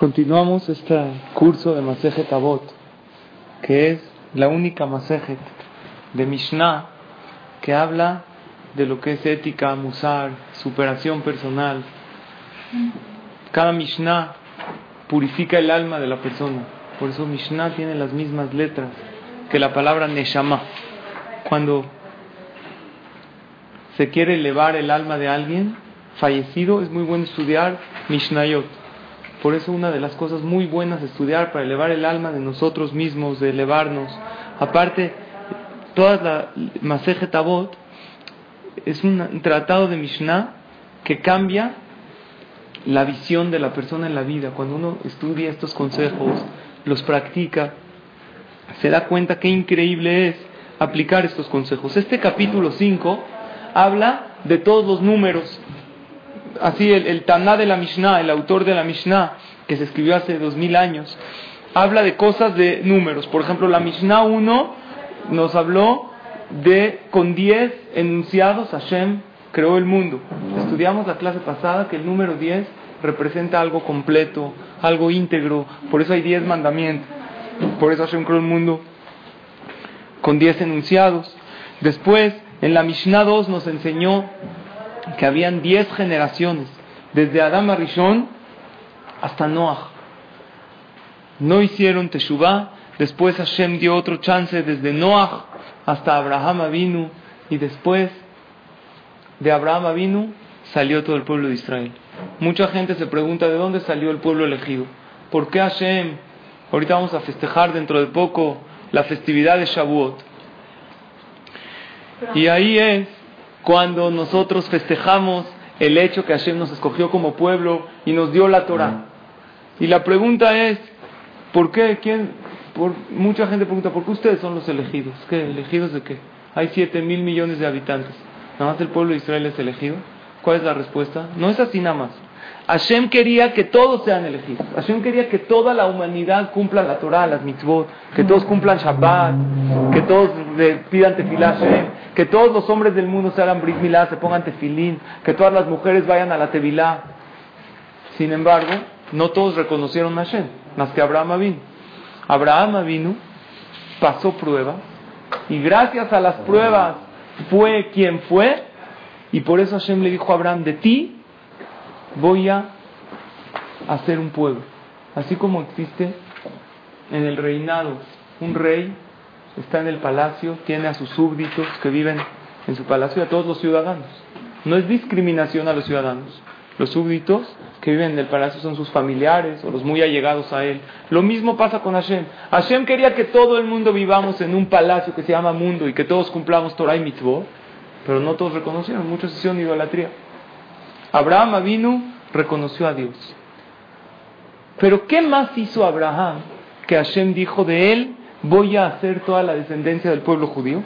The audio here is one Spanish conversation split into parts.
Continuamos este curso de Masejet Avot, que es la única Masejet de Mishnah que habla de lo que es ética, musar, superación personal. Cada Mishnah purifica el alma de la persona. Por eso Mishnah tiene las mismas letras que la palabra Neshama. Cuando se quiere elevar el alma de alguien fallecido, es muy bueno estudiar Mishnayot por eso una de las cosas muy buenas de estudiar para elevar el alma de nosotros mismos, de elevarnos. Aparte, toda la Masejet Tabot es un tratado de Mishnah que cambia la visión de la persona en la vida. Cuando uno estudia estos consejos, los practica, se da cuenta qué increíble es aplicar estos consejos. Este capítulo 5 habla de todos los números así el, el Taná de la Mishnah, el autor de la Mishnah, que se escribió hace dos mil años, habla de cosas de números. Por ejemplo, la Mishnah 1 nos habló de con 10 enunciados Hashem creó el mundo. Estudiamos la clase pasada que el número 10 representa algo completo, algo íntegro, por eso hay 10 mandamientos. Por eso Hashem creó el mundo con 10 enunciados. Después, en la Mishnah 2 nos enseñó que habían diez generaciones, desde Adam Arishon hasta Noah. No hicieron Teshuvah, después Hashem dio otro chance desde Noah hasta Abraham Avinu, y después de Abraham Avinu salió todo el pueblo de Israel. Mucha gente se pregunta de dónde salió el pueblo elegido. ¿Por qué Hashem? Ahorita vamos a festejar dentro de poco la festividad de Shavuot. Y ahí es cuando nosotros festejamos el hecho que Hashem nos escogió como pueblo y nos dio la Torah. Y la pregunta es, ¿por qué? ¿Quién? Por, mucha gente pregunta, ¿por qué ustedes son los elegidos? ¿Qué? ¿Elegidos de qué? Hay 7 mil millones de habitantes. ¿Nada más el pueblo de Israel es elegido? ¿Cuál es la respuesta? No es así nada más. Hashem quería que todos sean elegidos. Hashem quería que toda la humanidad cumpla la Torah, las mitzvot, que todos cumplan Shabbat, que todos pidan tefilá Hashem, que todos los hombres del mundo se hagan brit milá, se pongan tefilín, que todas las mujeres vayan a la tevilá. Sin embargo, no todos reconocieron a Hashem, más que Abraham vino. Abraham vino, pasó pruebas, y gracias a las pruebas fue quien fue, y por eso Hashem le dijo a Abraham, de ti voy a hacer un pueblo. Así como existe en el reinado un rey, está en el palacio, tiene a sus súbditos que viven en su palacio y a todos los ciudadanos. No es discriminación a los ciudadanos. Los súbditos que viven en el palacio son sus familiares o los muy allegados a él. Lo mismo pasa con Hashem. Hashem quería que todo el mundo vivamos en un palacio que se llama mundo y que todos cumplamos Torah y mitzvot, pero no todos reconocieron, muchos hicieron idolatría. Abraham Avinu reconoció a Dios. Pero ¿qué más hizo Abraham que Hashem dijo de él, voy a hacer toda la descendencia del pueblo judío?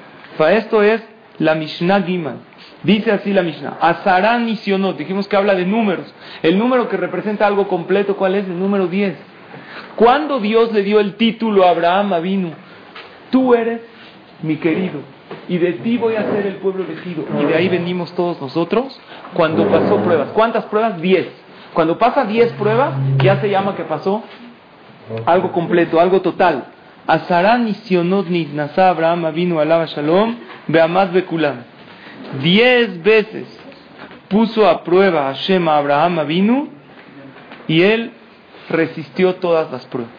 Esto es la Mishnah Giman. Dice así la Mishnah, Azarán y Sionot, dijimos que habla de números. El número que representa algo completo, ¿cuál es? El número 10. ¿Cuándo Dios le dio el título a Abraham Avinu? Tú eres mi querido, y de ti voy a ser el pueblo elegido. Y de ahí venimos todos nosotros cuando pasó pruebas. ¿Cuántas pruebas? Diez. Cuando pasa diez pruebas, ya se llama que pasó algo completo, algo total. Azarán Sionot Nasa Abraham vino alaba shalom beamad bekulam. Diez veces puso a prueba a Shema Abraham vino y él resistió todas las pruebas.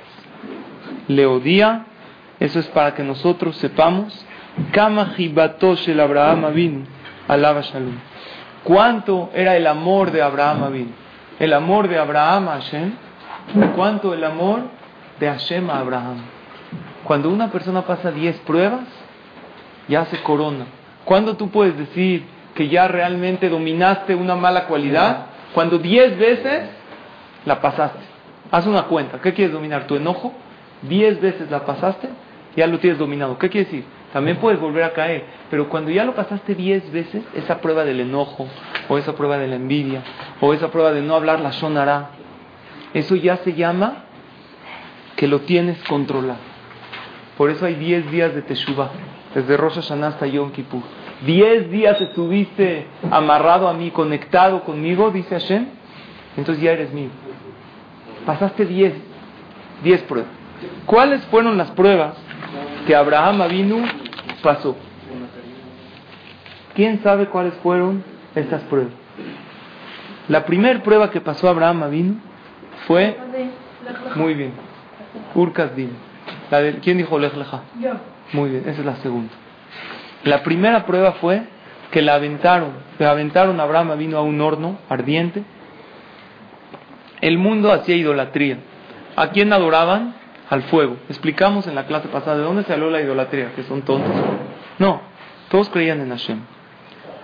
Le odia, eso es para que nosotros sepamos Kama el Abraham vino, alaba shalom. ¿Cuánto era el amor de Abraham vino? El amor de Abraham a Hashem. ¿Cuánto el amor de Hashem a Abraham? Cuando una persona pasa 10 pruebas, ya se corona. ¿Cuándo tú puedes decir que ya realmente dominaste una mala cualidad? Cuando 10 veces la pasaste. Haz una cuenta. ¿Qué quieres dominar? ¿Tu enojo? 10 veces la pasaste, ya lo tienes dominado. ¿Qué quiere decir? También puedes volver a caer, pero cuando ya lo pasaste diez veces, esa prueba del enojo, o esa prueba de la envidia, o esa prueba de no hablar la sonará, eso ya se llama que lo tienes controlado. Por eso hay diez días de Teshuvah, desde Rosh Hashanah hasta Yom Kippur. Diez días estuviste amarrado a mí, conectado conmigo, dice Hashem, entonces ya eres mío. pasaste 10, 10 pruebas. ¿Cuáles fueron las pruebas que Abraham Avinu pasó? ¿Quién sabe cuáles fueron estas pruebas? La primera prueba que pasó Abraham Avinu fue... Muy bien. Urkas La de, ¿Quién dijo Lech Yo. Muy bien, esa es la segunda. La primera prueba fue que la aventaron. Le aventaron a Abraham vino a un horno ardiente. El mundo hacía idolatría. ¿A quién adoraban? Al fuego. Explicamos en la clase pasada de dónde salió la idolatría, que son tontos. No, todos creían en Hashem.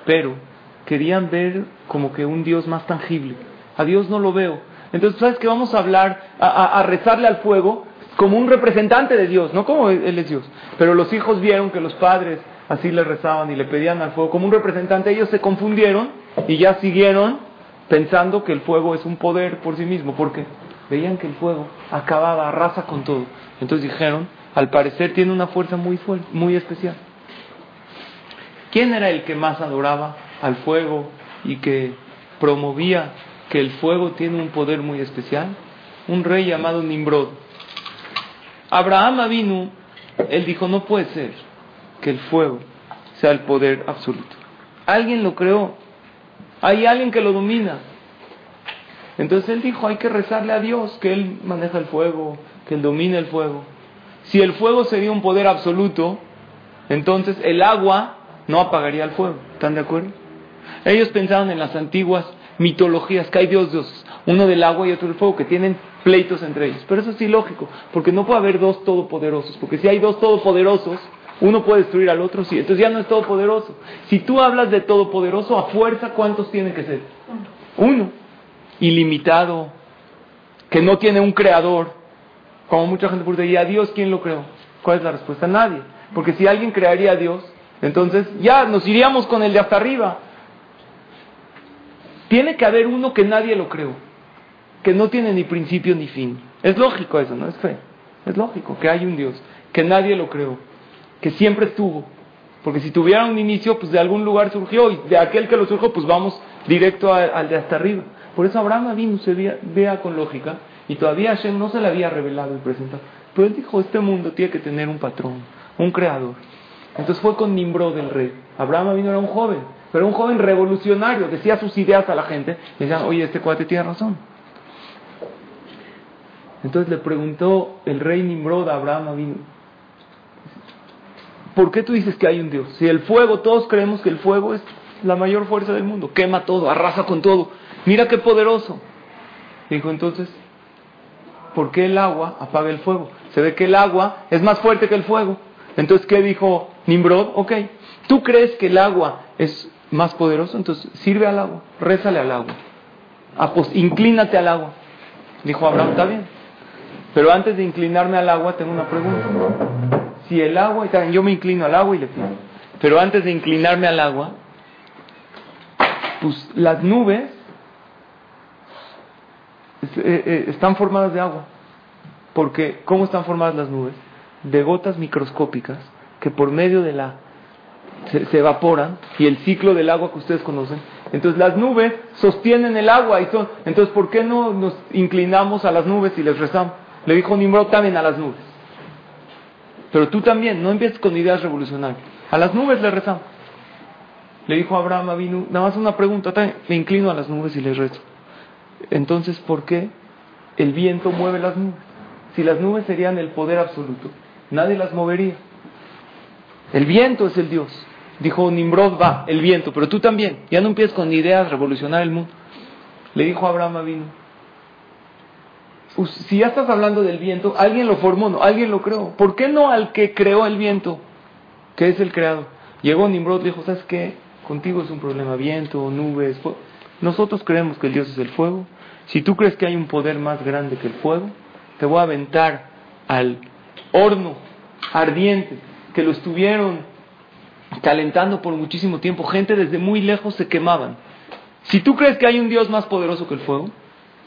Pero querían ver como que un Dios más tangible. A Dios no lo veo. Entonces, ¿sabes que Vamos a hablar, a, rezarle al fuego como un representante de Dios, no como Él es Dios. Pero los hijos vieron que los padres así le rezaban y le pedían al fuego como un representante, ellos se confundieron y ya siguieron pensando que el fuego es un poder por sí mismo, porque veían que el fuego acababa, arrasa con todo. Entonces dijeron, al parecer tiene una fuerza muy fuerte, muy especial. ¿Quién era el que más adoraba al fuego y que promovía que el fuego tiene un poder muy especial? Un rey llamado Nimrod. Abraham vino, él dijo, no puede ser que el fuego sea el poder absoluto. Alguien lo creó, hay alguien que lo domina. Entonces él dijo, hay que rezarle a Dios que Él maneja el fuego, que Él domina el fuego. Si el fuego sería un poder absoluto, entonces el agua no apagaría el fuego. ¿Están de acuerdo? Ellos pensaban en las antiguas mitologías que hay dos dioses, uno del agua y otro del fuego, que tienen pleitos entre ellos. Pero eso es ilógico, porque no puede haber dos todopoderosos, porque si hay dos todopoderosos, uno puede destruir al otro, sí. Entonces ya no es todopoderoso. Si tú hablas de todopoderoso, a fuerza, ¿cuántos tienen que ser? Uno. Ilimitado. Que no tiene un creador. Como mucha gente pregunta, ¿y a Dios quién lo creó? ¿Cuál es la respuesta? Nadie. Porque si alguien crearía a Dios, entonces ya nos iríamos con el de hasta arriba. Tiene que haber uno que nadie lo creó. Que no tiene ni principio ni fin. Es lógico eso, ¿no? Es fe. Es lógico que hay un Dios. Que nadie lo creó que siempre estuvo. Porque si tuviera un inicio, pues de algún lugar surgió y de aquel que lo surgió, pues vamos directo al de hasta arriba. Por eso Abraham vino, se vea, con lógica y todavía Hashem no se le había revelado y presentado. Pero él dijo, este mundo tiene que tener un patrón, un creador. Entonces fue con Nimrod el rey. Abraham vino era un joven, pero un joven revolucionario, decía sus ideas a la gente. Y decían, oye, este cuate tiene razón. Entonces le preguntó el rey Nimrod a Abraham vino, ¿Por qué tú dices que hay un Dios? Si el fuego, todos creemos que el fuego es la mayor fuerza del mundo, quema todo, arrasa con todo. Mira qué poderoso. Dijo entonces, ¿por qué el agua apaga el fuego? Se ve que el agua es más fuerte que el fuego. Entonces, ¿qué dijo Nimrod? Ok, ¿tú crees que el agua es más poderoso? Entonces, sirve al agua, rézale al agua. Inclínate al agua. Dijo Abraham, está bien. Pero antes de inclinarme al agua, tengo una pregunta si el agua, yo me inclino al agua y le pido, pero antes de inclinarme al agua, pues las nubes eh, eh, están formadas de agua. Porque, ¿cómo están formadas las nubes? De gotas microscópicas que por medio de la... se, evaporan y el ciclo del agua que ustedes conocen. Entonces las nubes sostienen el agua y son... Entonces, ¿por qué no nos inclinamos a las nubes y les rezamos? Le dijo Nimrod también a las nubes. Pero tú también, no empieces con ideas revolucionarias. A las nubes le rezamos. Le dijo Abraham vino, nada más una pregunta, me inclino a las nubes y les rezo. Entonces, ¿por qué el viento mueve las nubes? Si las nubes serían el poder absoluto, nadie las movería. El viento es el Dios. Dijo Nimrod, va, el viento, pero tú también. Ya no empieces con ideas revolucionar el mundo. Le dijo Abraham vino, si ya estás hablando del viento, alguien lo formó, no, alguien lo creó. ¿Por qué no al que creó el viento, que es el creado? Llegó Nimrod y dijo, ¿sabes qué? Contigo es un problema, viento, nubes. Nosotros creemos que el Dios es el fuego. Si tú crees que hay un poder más grande que el fuego, te voy a aventar al horno ardiente que lo estuvieron calentando por muchísimo tiempo. Gente desde muy lejos se quemaban. Si tú crees que hay un Dios más poderoso que el fuego,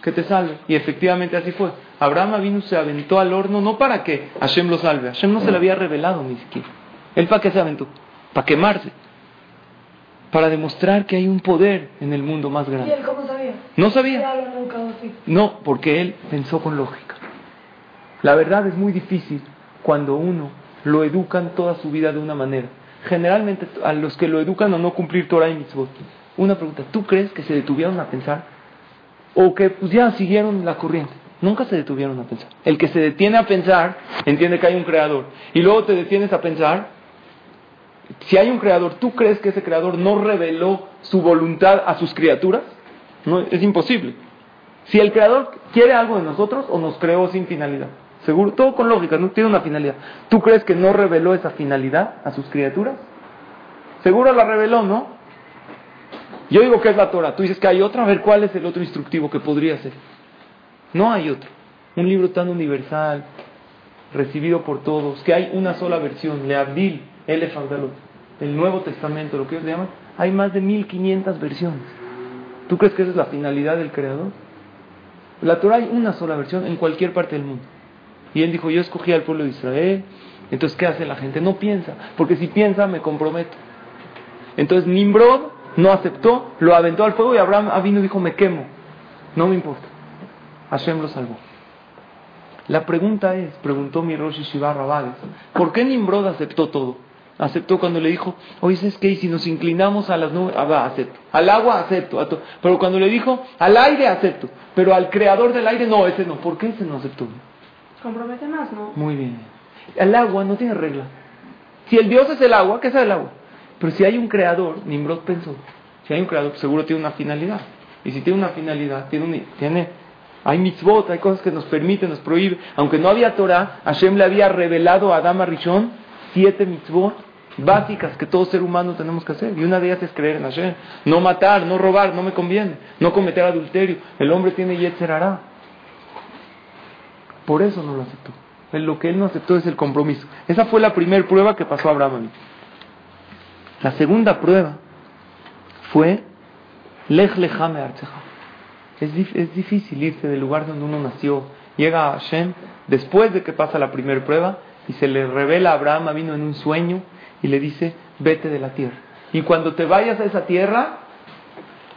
que te salve. Y efectivamente así fue. Abraham vino, se aventó al horno, no para que Hashem lo salve, Hashem no se le había revelado ni siquiera. ¿Él para qué se aventó? Para quemarse. Para demostrar que hay un poder en el mundo más grande. ¿Y él cómo sabía? No sabía. No, porque él pensó con lógica. La verdad es muy difícil cuando uno lo educan toda su vida de una manera. Generalmente a los que lo educan a no cumplir Torah y Mitzvot. Una pregunta, ¿tú crees que se detuvieron a pensar? ¿O que pues ya siguieron la corriente? Nunca se detuvieron a pensar. El que se detiene a pensar entiende que hay un creador. Y luego te detienes a pensar, si hay un creador, ¿tú crees que ese creador no reveló su voluntad a sus criaturas? No, es imposible. Si el creador quiere algo de nosotros o nos creó sin finalidad. Seguro, todo con lógica, no tiene una finalidad. ¿Tú crees que no reveló esa finalidad a sus criaturas? Seguro la reveló, ¿no? Yo digo que es la Torah, tú dices que hay otra, a ver cuál es el otro instructivo que podría ser. No hay otro. Un libro tan universal, recibido por todos, que hay una sola versión, Leabdil, Elefandalot, el Nuevo Testamento, lo que ellos llaman, hay más de 1500 versiones. ¿Tú crees que esa es la finalidad del Creador? La Torah hay una sola versión en cualquier parte del mundo. Y él dijo, yo escogí al pueblo de Israel. Entonces, ¿qué hace la gente? No piensa, porque si piensa, me comprometo. Entonces, Nimrod no aceptó, lo aventó al fuego y Abraham vino y dijo, me quemo. No me importa. Hashem lo salvó. La pregunta es, preguntó mi Rosh Shiva Rabales, ¿por qué Nimrod aceptó todo? Aceptó cuando le dijo, oye, ¿sabes qué? si nos inclinamos a las nubes, ah, acepto. Al agua, acepto. Pero cuando le dijo, al aire, acepto. Pero al creador del aire, no, ese no. ¿Por qué ese no aceptó? Compromete más, ¿no? Muy bien. El agua no tiene regla. Si el Dios es el agua, ¿qué es el agua? Pero si hay un creador, Nimrod pensó, si hay un creador, seguro tiene una finalidad. Y si tiene una finalidad, tiene, tiene hay mitzvot, hay cosas que nos permiten, nos prohíben. Aunque no había Torah, Hashem le había revelado a Adama Rishon siete mitzvot básicas que todo ser humano tenemos que hacer. Y una de ellas es creer en Hashem. No matar, no robar, no me conviene. No cometer adulterio. El hombre tiene Yetzer por eso no lo aceptó. Lo que él no aceptó es el compromiso. Esa fue la primera prueba que pasó a Abraham. La segunda prueba fue Lech Lechame Es, es difícil irse del lugar donde uno nació. Llega a Hashem después de que pasa la primera prueba y se le revela a Abraham, vino en un sueño y le dice, vete de la tierra. Y cuando te vayas a esa tierra,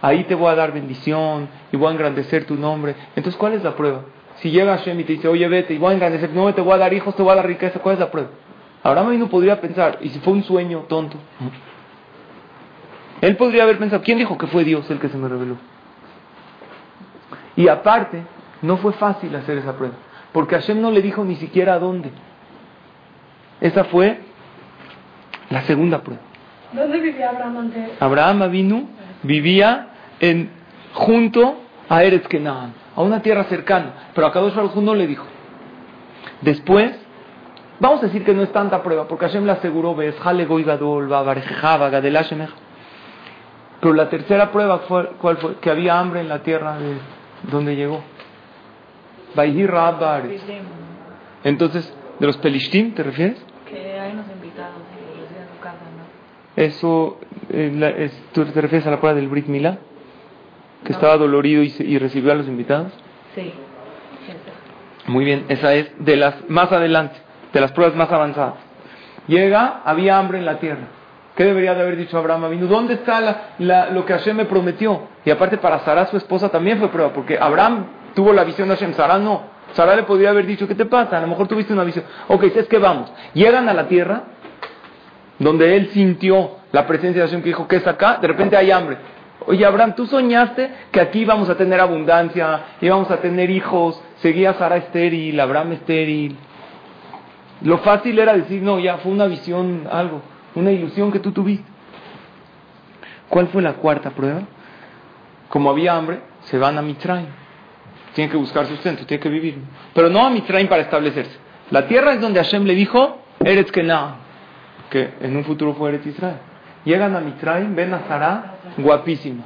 ahí te voy a dar bendición y voy a engrandecer tu nombre. Entonces, ¿cuál es la prueba? Si llega Hashem y te dice, oye, vete y voy a engrandecer, no te voy a dar hijos, te voy a dar riqueza, ¿cuál es la prueba? Abraham no podría pensar, y si fue un sueño tonto, él podría haber pensado, ¿quién dijo que fue Dios el que se me reveló? Y aparte, no fue fácil hacer esa prueba, porque Hashem no le dijo ni siquiera a dónde. Esa fue la segunda prueba. ¿Dónde vivía Abraham antes? Abraham vino, vivía en, junto a Eretz Kenan a una tierra cercana. Pero a Kadosh Baruj no le dijo. Después, vamos a decir que no es tanta prueba, porque Hashem le aseguró, ves, Pero la tercera prueba, fue, ¿cuál fue? Que había hambre en la tierra de donde llegó. Entonces, ¿de los Pelishtim te refieres? Que hay unos invitados en casa, ¿no? Eso, eh, ¿tú te refieres a la prueba del Brit Milá? Que estaba dolorido y, recibió a los invitados? Sí. Muy bien, esa es de las más adelante, de las pruebas más avanzadas. Llega, había hambre en la tierra. ¿Qué debería de haber dicho Abraham vino ¿Dónde está la, lo que Hashem me prometió? Y aparte para Sara, su esposa, también fue prueba, porque Abraham tuvo la visión de Hashem, Sara no. Sara le podría haber dicho, ¿qué te pasa? A lo mejor tuviste una visión. Ok, es que vamos. Llegan a la tierra, donde él sintió la presencia de Hashem que dijo, ¿qué es acá? De repente hay hambre. Oye, Abraham, tú soñaste que aquí íbamos a tener abundancia, íbamos a tener hijos, seguía Sara estéril, Abraham estéril. Lo fácil era decir, no, ya fue una visión, algo, una ilusión que tú tuviste. ¿Cuál fue la cuarta prueba? Como había hambre, se van a Mitraim. Tienen que buscar sustento, tienen que vivir. Pero no a Mitraim para establecerse. La tierra es donde Hashem le dijo, Eretz Kenah, que en un futuro fue Eretz Israel. Llegan a Mitraim, ven a Sara, guapísima.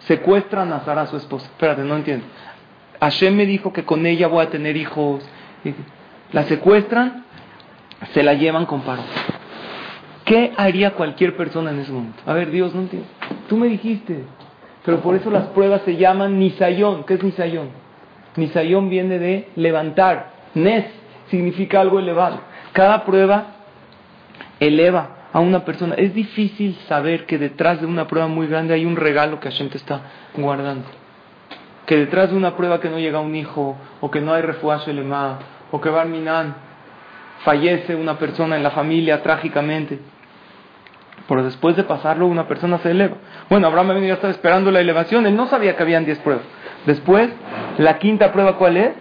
Secuestran a Sara, su esposa. Espérate, no entiendo. Hashem me dijo que con ella voy a tener hijos. La secuestran, se la llevan con paro. ¿Qué haría cualquier persona en ese momento? A ver, Dios, no entiendo. Tú me dijiste. Pero por eso las pruebas se llaman Nisayón. ¿Qué es Nisayón? Nisayón viene de levantar. Nes significa algo elevado. Cada prueba eleva a una persona. Es difícil saber que detrás de una prueba muy grande hay un regalo que Hashem te está guardando. que detrás de una prueba que no llega un hijo, o que no hay refuaje lema, o que Barminan fallece una persona en la familia trágicamente, pero después de pasarlo una persona se eleva. Bueno, Abraham ya estaba esperando la elevación, él no sabía que habían 10 pruebas. Después, la quinta prueba, ¿cuál es?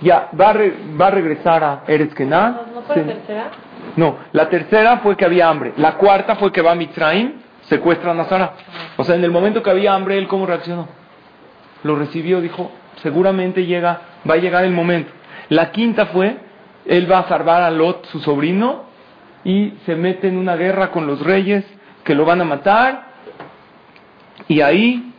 Ya va a, va a regresar a Eretz ¿No, fue la tercera? No, la tercera fue que había hambre. La cuarta fue que va a Mitzrayim, secuestra a Nazara. O sea, en el momento que había hambre, él cómo reaccionó. Lo recibió, dijo, seguramente llega, va a llegar el momento. La quinta fue, él va a salvar a Lot, su sobrino, y se mete en una guerra con los reyes que lo van a matar. Y ahí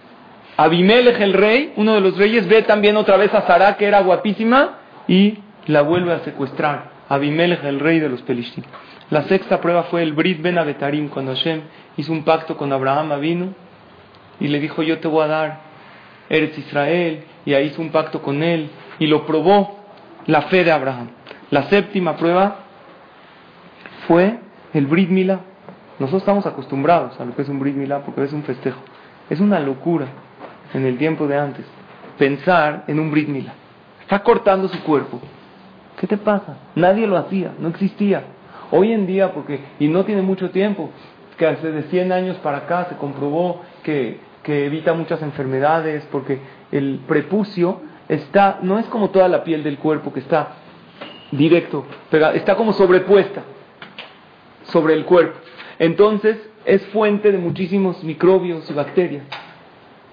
Abimelech el rey, uno de los reyes, ve también otra vez a Sara, que era guapísima, y la vuelve a secuestrar. Abimelech el rey de los Pelishtim. La sexta prueba fue el Brit Ben Abetarim, cuando Hashem hizo un pacto con Abraham vino y le dijo, yo te voy a dar Eres Israel, y ahí hizo un pacto con él, y lo probó la fe de Abraham. La séptima prueba fue el Brit Milá. Nosotros estamos acostumbrados a lo que es un Brit Milá porque es un festejo. Es una locura en el tiempo de antes pensar en un Brit Milá. Está cortando su cuerpo. ¿Qué te pasa? Nadie lo hacía, no existía. Hoy en día, porque, y no tiene mucho tiempo, que hace de 100 años para acá se comprobó que, que evita muchas enfermedades, porque el prepucio está, no es como toda la piel del cuerpo que está directo, está como sobrepuesta sobre el cuerpo. Entonces es fuente de muchísimos microbios y bacterias.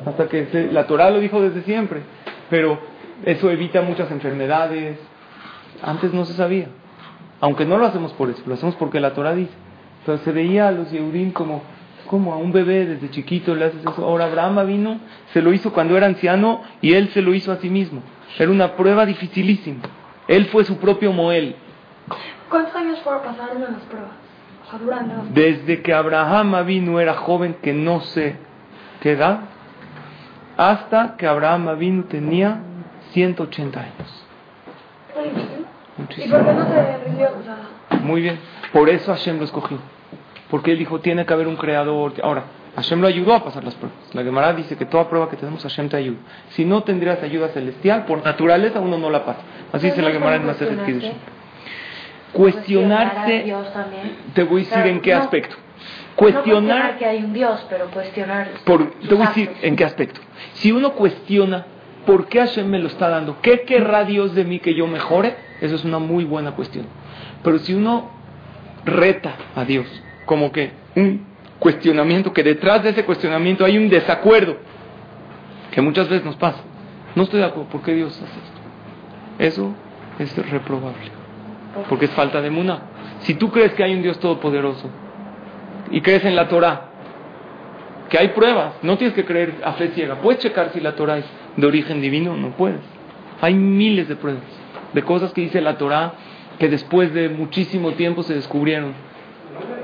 Hasta que la Torah lo dijo desde siempre, pero eso evita muchas enfermedades. Antes no se sabía, aunque no lo hacemos por eso, lo hacemos porque la Torah dice. Entonces se veía a los Yehudim como, como a un bebé desde chiquito le haces eso. Ahora Abraham vino, se lo hizo cuando era anciano y él se lo hizo a sí mismo. Era una prueba dificilísima. Él fue su propio Moel. ¿Cuántos años fueron pasaron en las pruebas? Desde que Abraham vino era joven que no sé qué edad, hasta que Abraham vino tenía 180 años. ¿Y por qué no se rindió? Muy bien, por eso Hashem lo escogió. Porque él dijo, tiene que haber un creador. Ahora, Hashem lo ayudó a pasar las pruebas. La Gemara dice que toda prueba que tenemos, Hashem te ayuda. Si no tendrías ayuda celestial, por naturaleza uno no la pasa. Así dice la Gemara en Maser Cuestionarse, te voy a decir en qué aspecto. Cuestionar que hay un Dios, pero cuestionar. Por, te voy a decir en qué aspecto. Si uno cuestiona por qué Hashem me lo está dando, qué querrá Dios de mí que yo mejore, eso es una muy buena cuestión. Pero si uno reta a Dios, como que un cuestionamiento, que detrás de ese cuestionamiento hay un desacuerdo, que muchas veces nos pasa. No estoy de acuerdo, ¿por qué Dios hace esto? Eso es reprobable porque es falta de muna. Si tú crees que hay un Dios todopoderoso y crees en la Torah, que hay pruebas, no tienes que creer a fe ciega. Puedes checar si la Torah es de origen divino, no puedes. Hay miles de pruebas, de cosas que dice la Torah que después de muchísimo tiempo se descubrieron.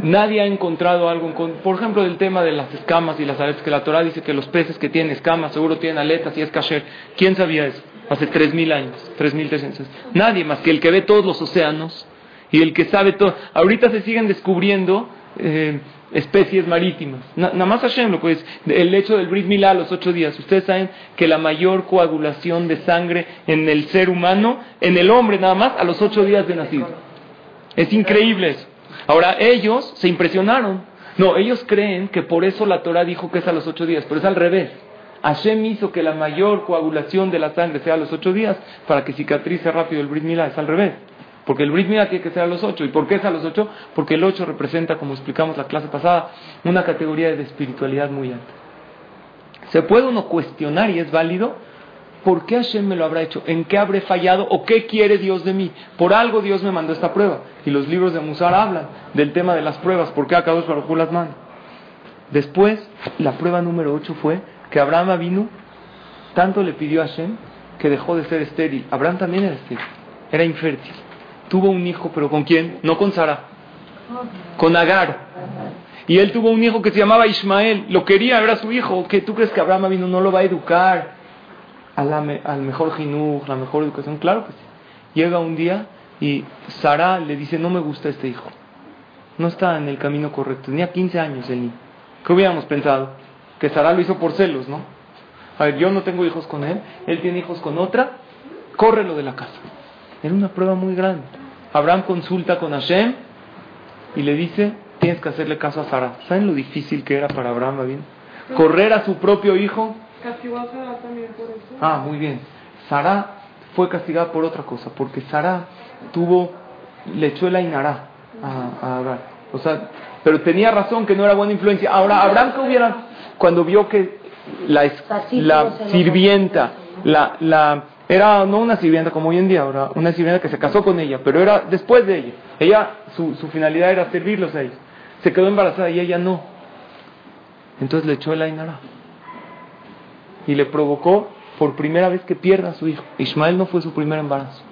Nadie ha encontrado algo, por ejemplo, del tema de las escamas y las aletas, que la Torah dice que los peces que tienen escamas seguro tienen aletas y es kasher. ¿Quién sabía eso? hace 3.000 años, 3.300. Nadie más que el que ve todos los océanos y el que sabe todo. Ahorita se siguen descubriendo eh, especies marítimas. nada más Hashem lo pues, el hecho del Brit Milá a los ocho días. Ustedes saben que la mayor coagulación de sangre en el ser humano, en el hombre nada más, a los ocho días de nacido. Es increíble eso. Ahora ellos se impresionaron. No, ellos creen que por eso la Torah dijo que es a los ocho días, pero es al revés. Hashem hizo que la mayor coagulación de la sangre sea a los ocho días para que cicatrice rápido el Brit Milá. Es al revés. Porque el Brit Milá tiene que ser a los ocho. ¿Y por qué es a los ocho? Porque el ocho representa, como explicamos la clase pasada, una categoría de espiritualidad muy alta. Se puede uno cuestionar y es válido. ¿Por qué Hashem me lo habrá hecho? ¿En qué habré fallado? ¿O qué quiere Dios de mí? Por algo Dios me mandó esta prueba. Y los libros de Musar hablan del tema de las pruebas. ¿Por qué dos para las manos? Después, la prueba número ocho fue que Abraham vino, tanto le pidió a Hashem que dejó de ser estéril. Abraham también era estéril, era infértil. Tuvo un hijo, pero ¿con quién? No con Sara, con Agar. Y él tuvo un hijo que se llamaba Ismael, lo quería, era su hijo. ¿Qué tú crees que Abraham vino no lo va a educar al mejor jinuj, la mejor educación? Claro que sí. Llega un día y Sara le dice, no me gusta este hijo. No está en el camino correcto. Tenía 15 años el niño. ¿Qué hubiéramos pensado? que Sara lo hizo por celos, ¿no? A ver, yo no tengo hijos con él, él tiene hijos con otra, córrelo de la casa. Era una prueba muy grande. Abraham consulta con Hashem y le dice, tienes que hacerle caso a Sara. ¿Saben lo difícil que era para Abraham? Bien? Correr a su propio hijo. Castigó a Sara también por eso. Ah, muy bien. Sara fue castigada por otra cosa, porque Sara tuvo, le echó el ainará a, a Abraham. O sea, pero tenía razón que no era buena influencia. Ahora, Abraham que hubiera, cuando vio que la, la sirvienta, la, la, era no una sirvienta como hoy en día, ahora una sirvienta que se casó con ella, pero era después de ella. Ella, su, finalidad era servirlos a ellos. Se quedó embarazada y ella no. Entonces le echó el ainara. Y le provocó por primera vez que pierda a su hijo. Ismael no fue su primer embarazo.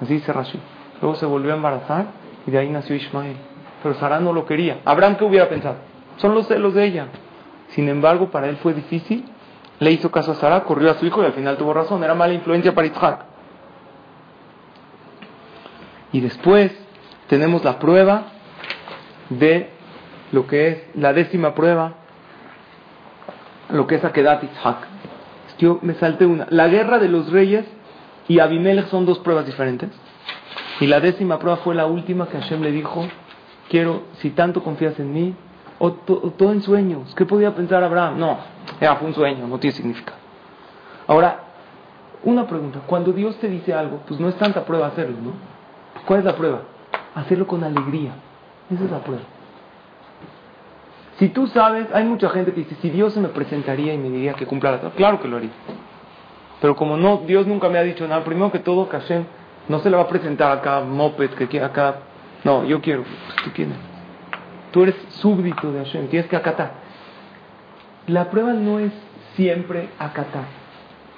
Así dice Rashi. Luego se volvió a embarazar y de ahí nació Ismael. Pero Sara no lo quería. Abraham, ¿qué hubiera pensado? Son los celos de ella. Sin embargo, para él fue difícil. Le hizo caso a Sara, corrió a su hijo y al final tuvo razón. Era mala influencia para Isaac. Y después tenemos la prueba de lo que es la décima prueba, lo que es Akedat Isaac. Yo me salté una. La guerra de los reyes y Abimelech son dos pruebas diferentes. Y la décima prueba fue la última que Hashem le dijo, quiero, si tanto confías en mí, o, todo en sueños. ¿Qué podía pensar Abraham? No, era fue un sueño, no tiene significado. Ahora, una pregunta, cuando Dios te dice algo, pues no es tanta prueba hacerlo, ¿no? ¿Cuál es la prueba? Hacerlo con alegría. Esa es la prueba. Si tú sabes, hay mucha gente que dice, si Dios se me presentaría y me diría que cumpla la claro que lo haría. Pero como no, Dios nunca me ha dicho nada, primero que todo, Hashem no se le va a presentar acá moped, que quiera acá. No, yo quiero. Pues, ¿Tú quién Tú eres súbdito de Hashem, tienes que acatar. La prueba no es siempre acatar.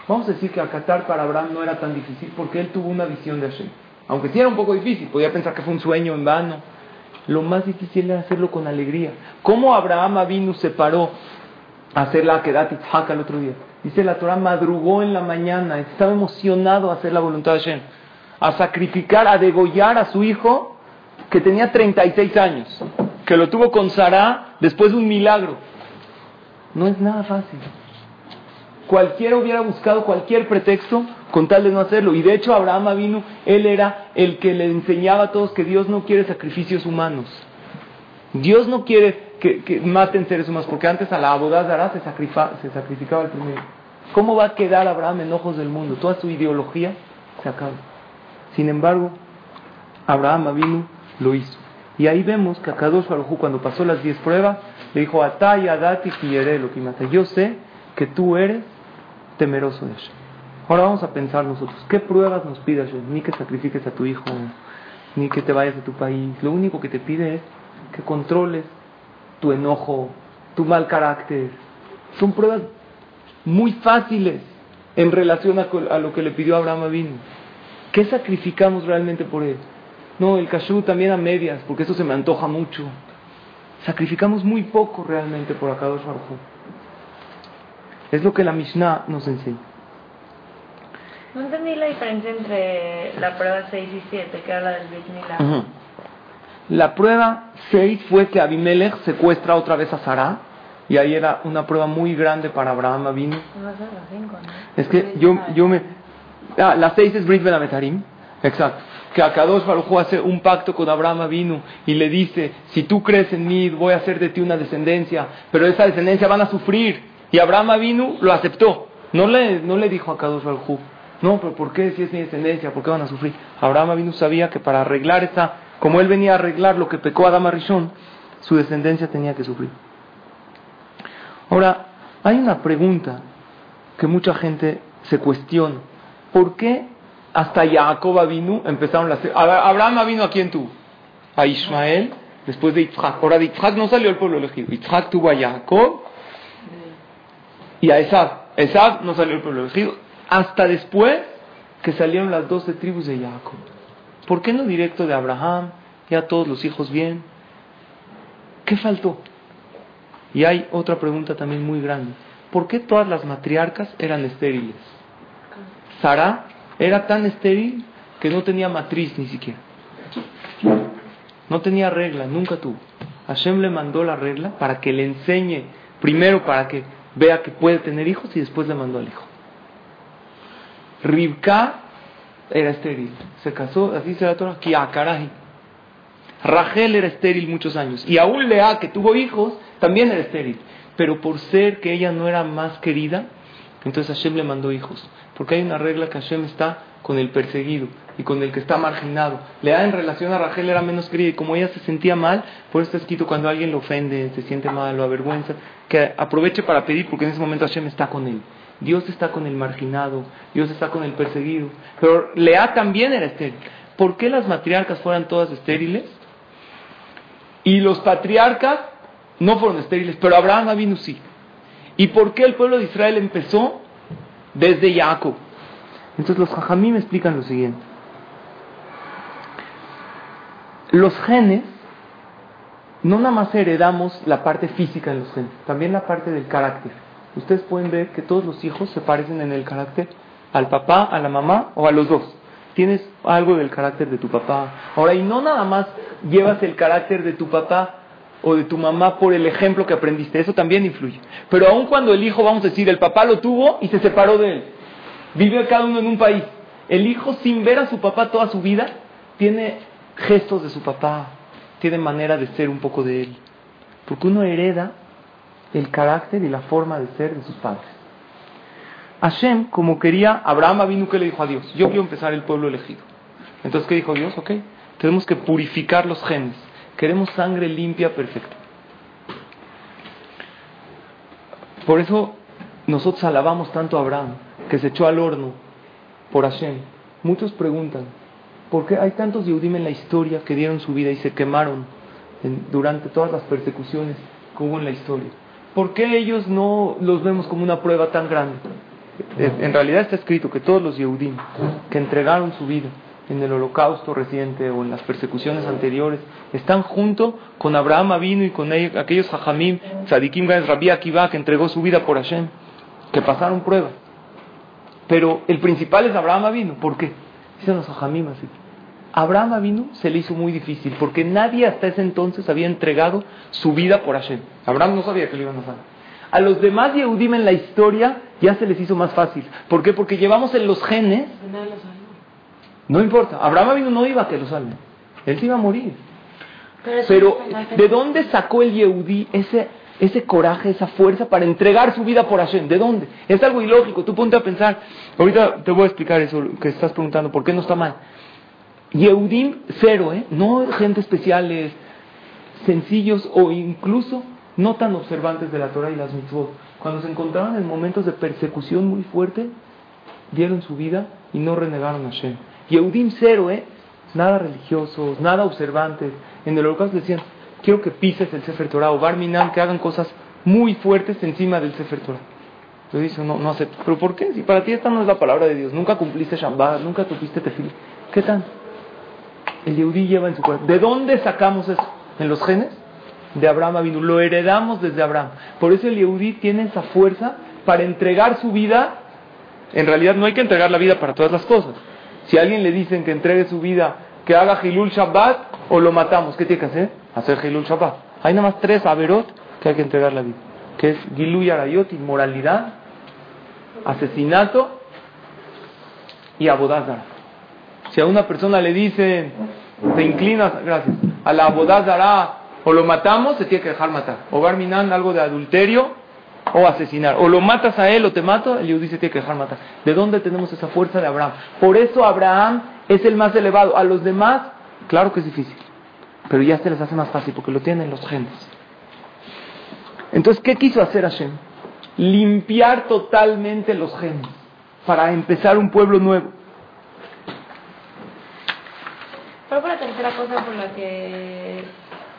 Vamos a decir que acatar para Abraham no era tan difícil porque él tuvo una visión de Hashem. Aunque sí era un poco difícil, podía pensar que fue un sueño en vano. Lo más difícil era hacerlo con alegría. ¿Cómo Abraham vino se paró a hacer la Akedat Itzhak el otro día? Dice la Torah, madrugó en la mañana, estaba emocionado a hacer la voluntad de Hashem a sacrificar, a degollar a su hijo que tenía 36 años, que lo tuvo con Sara después de un milagro. No es nada fácil. Cualquiera hubiera buscado cualquier pretexto con tal de no hacerlo. Y de hecho Abraham vino, él era el que le enseñaba a todos que Dios no quiere sacrificios humanos. Dios no quiere que, maten seres humanos, porque antes a la abodazara se, se sacrificaba el primero. ¿Cómo va a quedar Abraham en ojos del mundo? Toda su ideología se acaba. Sin embargo, Abraham Avinu lo hizo. Y ahí vemos que a Kadosh Baruj cuando pasó las diez pruebas, le dijo, Atay, Adati, lo que mata. Yo sé que tú eres temeroso de Hashem. Ahora vamos a pensar nosotros, ¿qué pruebas nos pide Hashem? Ni que sacrifiques a tu hijo, ni que te vayas de tu país. Lo único que te pide es que controles tu enojo, tu mal carácter. Son pruebas muy fáciles en relación a, lo que le pidió Abraham Avinu. ¿Qué sacrificamos realmente por él? No, el kashrut también a medias, porque eso se me antoja mucho. Sacrificamos muy poco realmente por Akadosh Baruj Es lo que la Mishnah nos enseña. No entendí la diferencia entre la prueba 6 y 7, que era la del Bismillah. La prueba 6 fue que Abimelech secuestra otra vez a Sarah, y ahí era una prueba muy grande para Abraham Avinu. No, ¿no? Es que yo, yo me, Ah, la seis es Brit Ben Exacto. Que Akadosh Baruj hace un pacto con Abraham vino y le dice, si tú crees en mí, voy a hacer de ti una descendencia, pero esa descendencia van a sufrir. Y Abraham vino lo aceptó. No le, no le dijo a Akadosh Baruj no, pero ¿por qué si es mi descendencia? ¿Por qué van a sufrir? Abraham vino sabía que para arreglar esa, como él venía a arreglar lo que pecó Adama Rishon, su descendencia tenía que sufrir. Ahora, hay una pregunta que mucha gente se cuestiona. ¿Por qué hasta Jacob vino empezaron las... Abraham vino a quién tuvo? A Ismael, después de Yitzhak. Ahora de Yitzhak no salió el pueblo elegido. Yitzhak tuvo a Jacob y a Esab. Esab no salió el pueblo elegido. Hasta después que salieron las doce tribus de Jacob. ¿Por qué no directo de Abraham? Ya todos los hijos bien. ¿Qué faltó? Y hay otra pregunta también muy grande. ¿Por qué todas las matriarcas eran estériles? Sara era tan estéril que no tenía matriz ni siquiera. No tenía regla, nunca tuvo. Hashem le mandó la regla para que le enseñe, primero para que vea que puede tener hijos y después le mandó al hijo. Ribka era estéril, se casó, así se la Torah, Kiakarahi. Rachel era estéril muchos años y aún Lea, que tuvo hijos, también era estéril. Pero por ser que ella no era más querida, entonces Hashem le mandó hijos. Porque hay una regla que Hashem está con el perseguido y con el que está marginado. Lea en relación a Rachel era menos querida y como ella se sentía mal, por eso está escrito cuando alguien lo ofende, se siente mal, lo avergüenza, que aproveche para pedir porque en ese momento Hashem está con él. Dios está con el marginado, Dios está con el perseguido. Pero Lea también era estéril. ¿Por qué las matriarcas fueran todas estériles? Y los patriarcas no fueron estériles, pero Abraham vino sí. ¿Y por qué el pueblo de Israel empezó desde Jacob? Entonces los jajamí me explican lo siguiente. Los genes, no nada más heredamos la parte física de los genes, también la parte del carácter. Ustedes pueden ver que todos los hijos se parecen en el carácter al papá, a la mamá o a los dos. Tienes algo del carácter de tu papá. Ahora, y no nada más llevas el carácter de tu papá o de tu mamá por el ejemplo que aprendiste, eso también influye. Pero aun cuando el hijo, vamos a decir, el papá lo tuvo y se separó de él, vive cada uno en un país, el hijo sin ver a su papá toda su vida, tiene gestos de su papá, tiene manera de ser un poco de él. Porque uno hereda el carácter y la forma de ser de sus padres. Hashem, como quería, Abraham vino que le dijo a Dios, yo quiero empezar el pueblo elegido. Entonces, ¿qué dijo Dios? Ok, tenemos que purificar los genes. Queremos sangre limpia, perfecta. Por eso nosotros alabamos tanto a Abraham, que se echó al horno por Hashem. Muchos preguntan, ¿por qué hay tantos Yehudim en la historia que dieron su vida y se quemaron durante todas las persecuciones que hubo en la historia? ¿Por qué ellos no los vemos como una prueba tan grande? En realidad está escrito que todos los Yehudim que entregaron su vida en el holocausto reciente o en las persecuciones anteriores, están junto con Abraham Avinu y con aquellos Jajamim, Tzadikim Rabbi Akiva, que entregó su vida por Hashem, que pasaron pruebas. Pero el principal es Abraham Avinu. ¿Por qué? Dicen los Jajamim así. Abraham Avinu se le hizo muy difícil porque nadie hasta ese entonces había entregado su vida por Hashem. Abraham no sabía que lo iban a hacer. A los demás Yehudim en la historia ya se les hizo más fácil. ¿Por qué? Porque llevamos en los genes no importa, Abraham vino no iba a que lo salven. Él se iba a morir. Pero, ¿de dónde sacó el Yehudí ese, ese coraje, esa fuerza para entregar su vida por Hashem? ¿De dónde? Es algo ilógico. Tú ponte a pensar. Ahorita te voy a explicar eso que estás preguntando. ¿Por qué no está mal? Yehudim cero, ¿eh? No gente especiales, sencillos o incluso no tan observantes de la Torah y las mitzvot. Cuando se encontraban en momentos de persecución muy fuerte, dieron su vida y no renegaron a Hashem. Yehudim cero, ¿eh? Nada religiosos, nada observantes. En el holocausto decían, quiero que pises el Sefer Torah o Barminan, que hagan cosas muy fuertes encima del Sefer Torah. Entonces dice, no, no acepto. ¿Pero por qué? Si para ti esta no es la palabra de Dios, nunca cumpliste Shabbat, nunca tuviste tefil. ¿Qué tal? El Yehudí lleva en su cuerpo. ¿De dónde sacamos eso? ¿En los genes? De Abraham vino. Lo heredamos desde Abraham. Por eso el Yehudí tiene esa fuerza para entregar su vida. En realidad no hay que entregar la vida para todas las cosas. Si a alguien le dicen que entregue su vida, que haga Hilul Shabbat o lo matamos, ¿qué tiene que hacer? Hacer Hilul Shabbat. Hay nada más tres averot que hay que entregar la vida, que es Gilu Yarayot, inmoralidad, asesinato y abodazara. Si a una persona le dicen, te inclinas, gracias, a la abodazara o lo matamos, se tiene que dejar matar. O Barminan, algo de adulterio, o asesinar. O lo matas a él o te mato, el Yehudí se tiene que dejar matar. ¿De dónde tenemos esa fuerza de Abraham? Por eso Abraham es el más elevado. A los demás, claro que es difícil. Pero ya se les hace más fácil porque lo tienen los genes. Entonces, ¿qué quiso hacer Hashem? Limpiar totalmente los genes para empezar un pueblo nuevo. ¿Cuál fue la tercera cosa por la que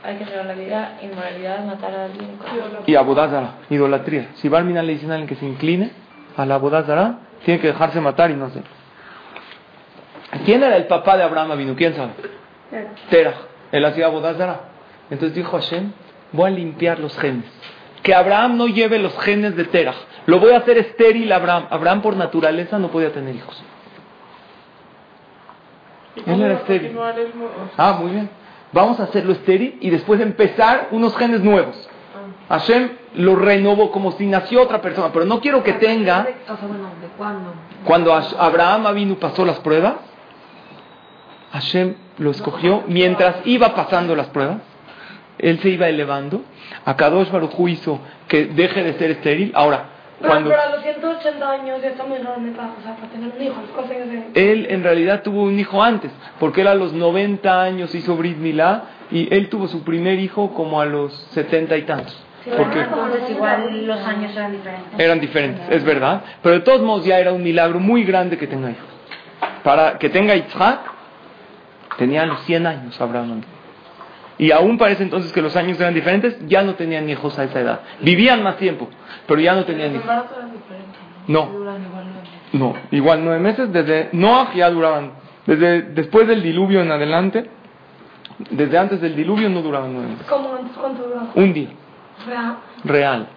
hay que llevar la vida, inmoralidad, matar a alguien. Y abodazara, idolatría. Si Barmina le dicen a alguien que se incline a la abodazara, tiene que dejarse matar y no sé. ¿Quién era el papá de Abraham Avinu? ¿Quién sabe? Terah. Él hacía abodazara. Entonces dijo Hashem, voy a limpiar los genes. Que Abraham no lleve los genes de Terah. Lo voy a hacer estéril a Abraham. Abraham por naturaleza no podía tener hijos. Él era estéril. Ah, muy bien vamos a hacerlo estéril y después empezar unos genes nuevos. Hashem lo renovó como si nació otra persona, pero no quiero que tenga... Cuando Abraham vino pasó las pruebas, Hashem lo escogió mientras iba pasando las pruebas, él se iba elevando, a Kadosh Baruj hizo que deje de ser estéril. Ahora, cuando... Pero a los 180 años ya está muy grande para, o sea, para tener un hijo. Él en realidad tuvo un hijo antes, porque él a los 90 años hizo Brit Milá y él tuvo su primer hijo como a los 70 y tantos. porque entonces igual los años eran diferentes. Eran diferentes, es verdad. Pero de todos modos ya era un milagro muy grande que tenga hijos. Para que tenga Isaac, tenía los 100 años Abraham. Y aún parece entonces que los años eran diferentes, ya no tenían hijos a esa edad. Vivían más tiempo, pero ya no tenían hijos. No, no, igual nueve meses, desde Noah ya duraban, desde después del diluvio en adelante, desde antes del diluvio no duraban nueve meses. ¿Cómo cuánto duraban? Un día. Real. Real.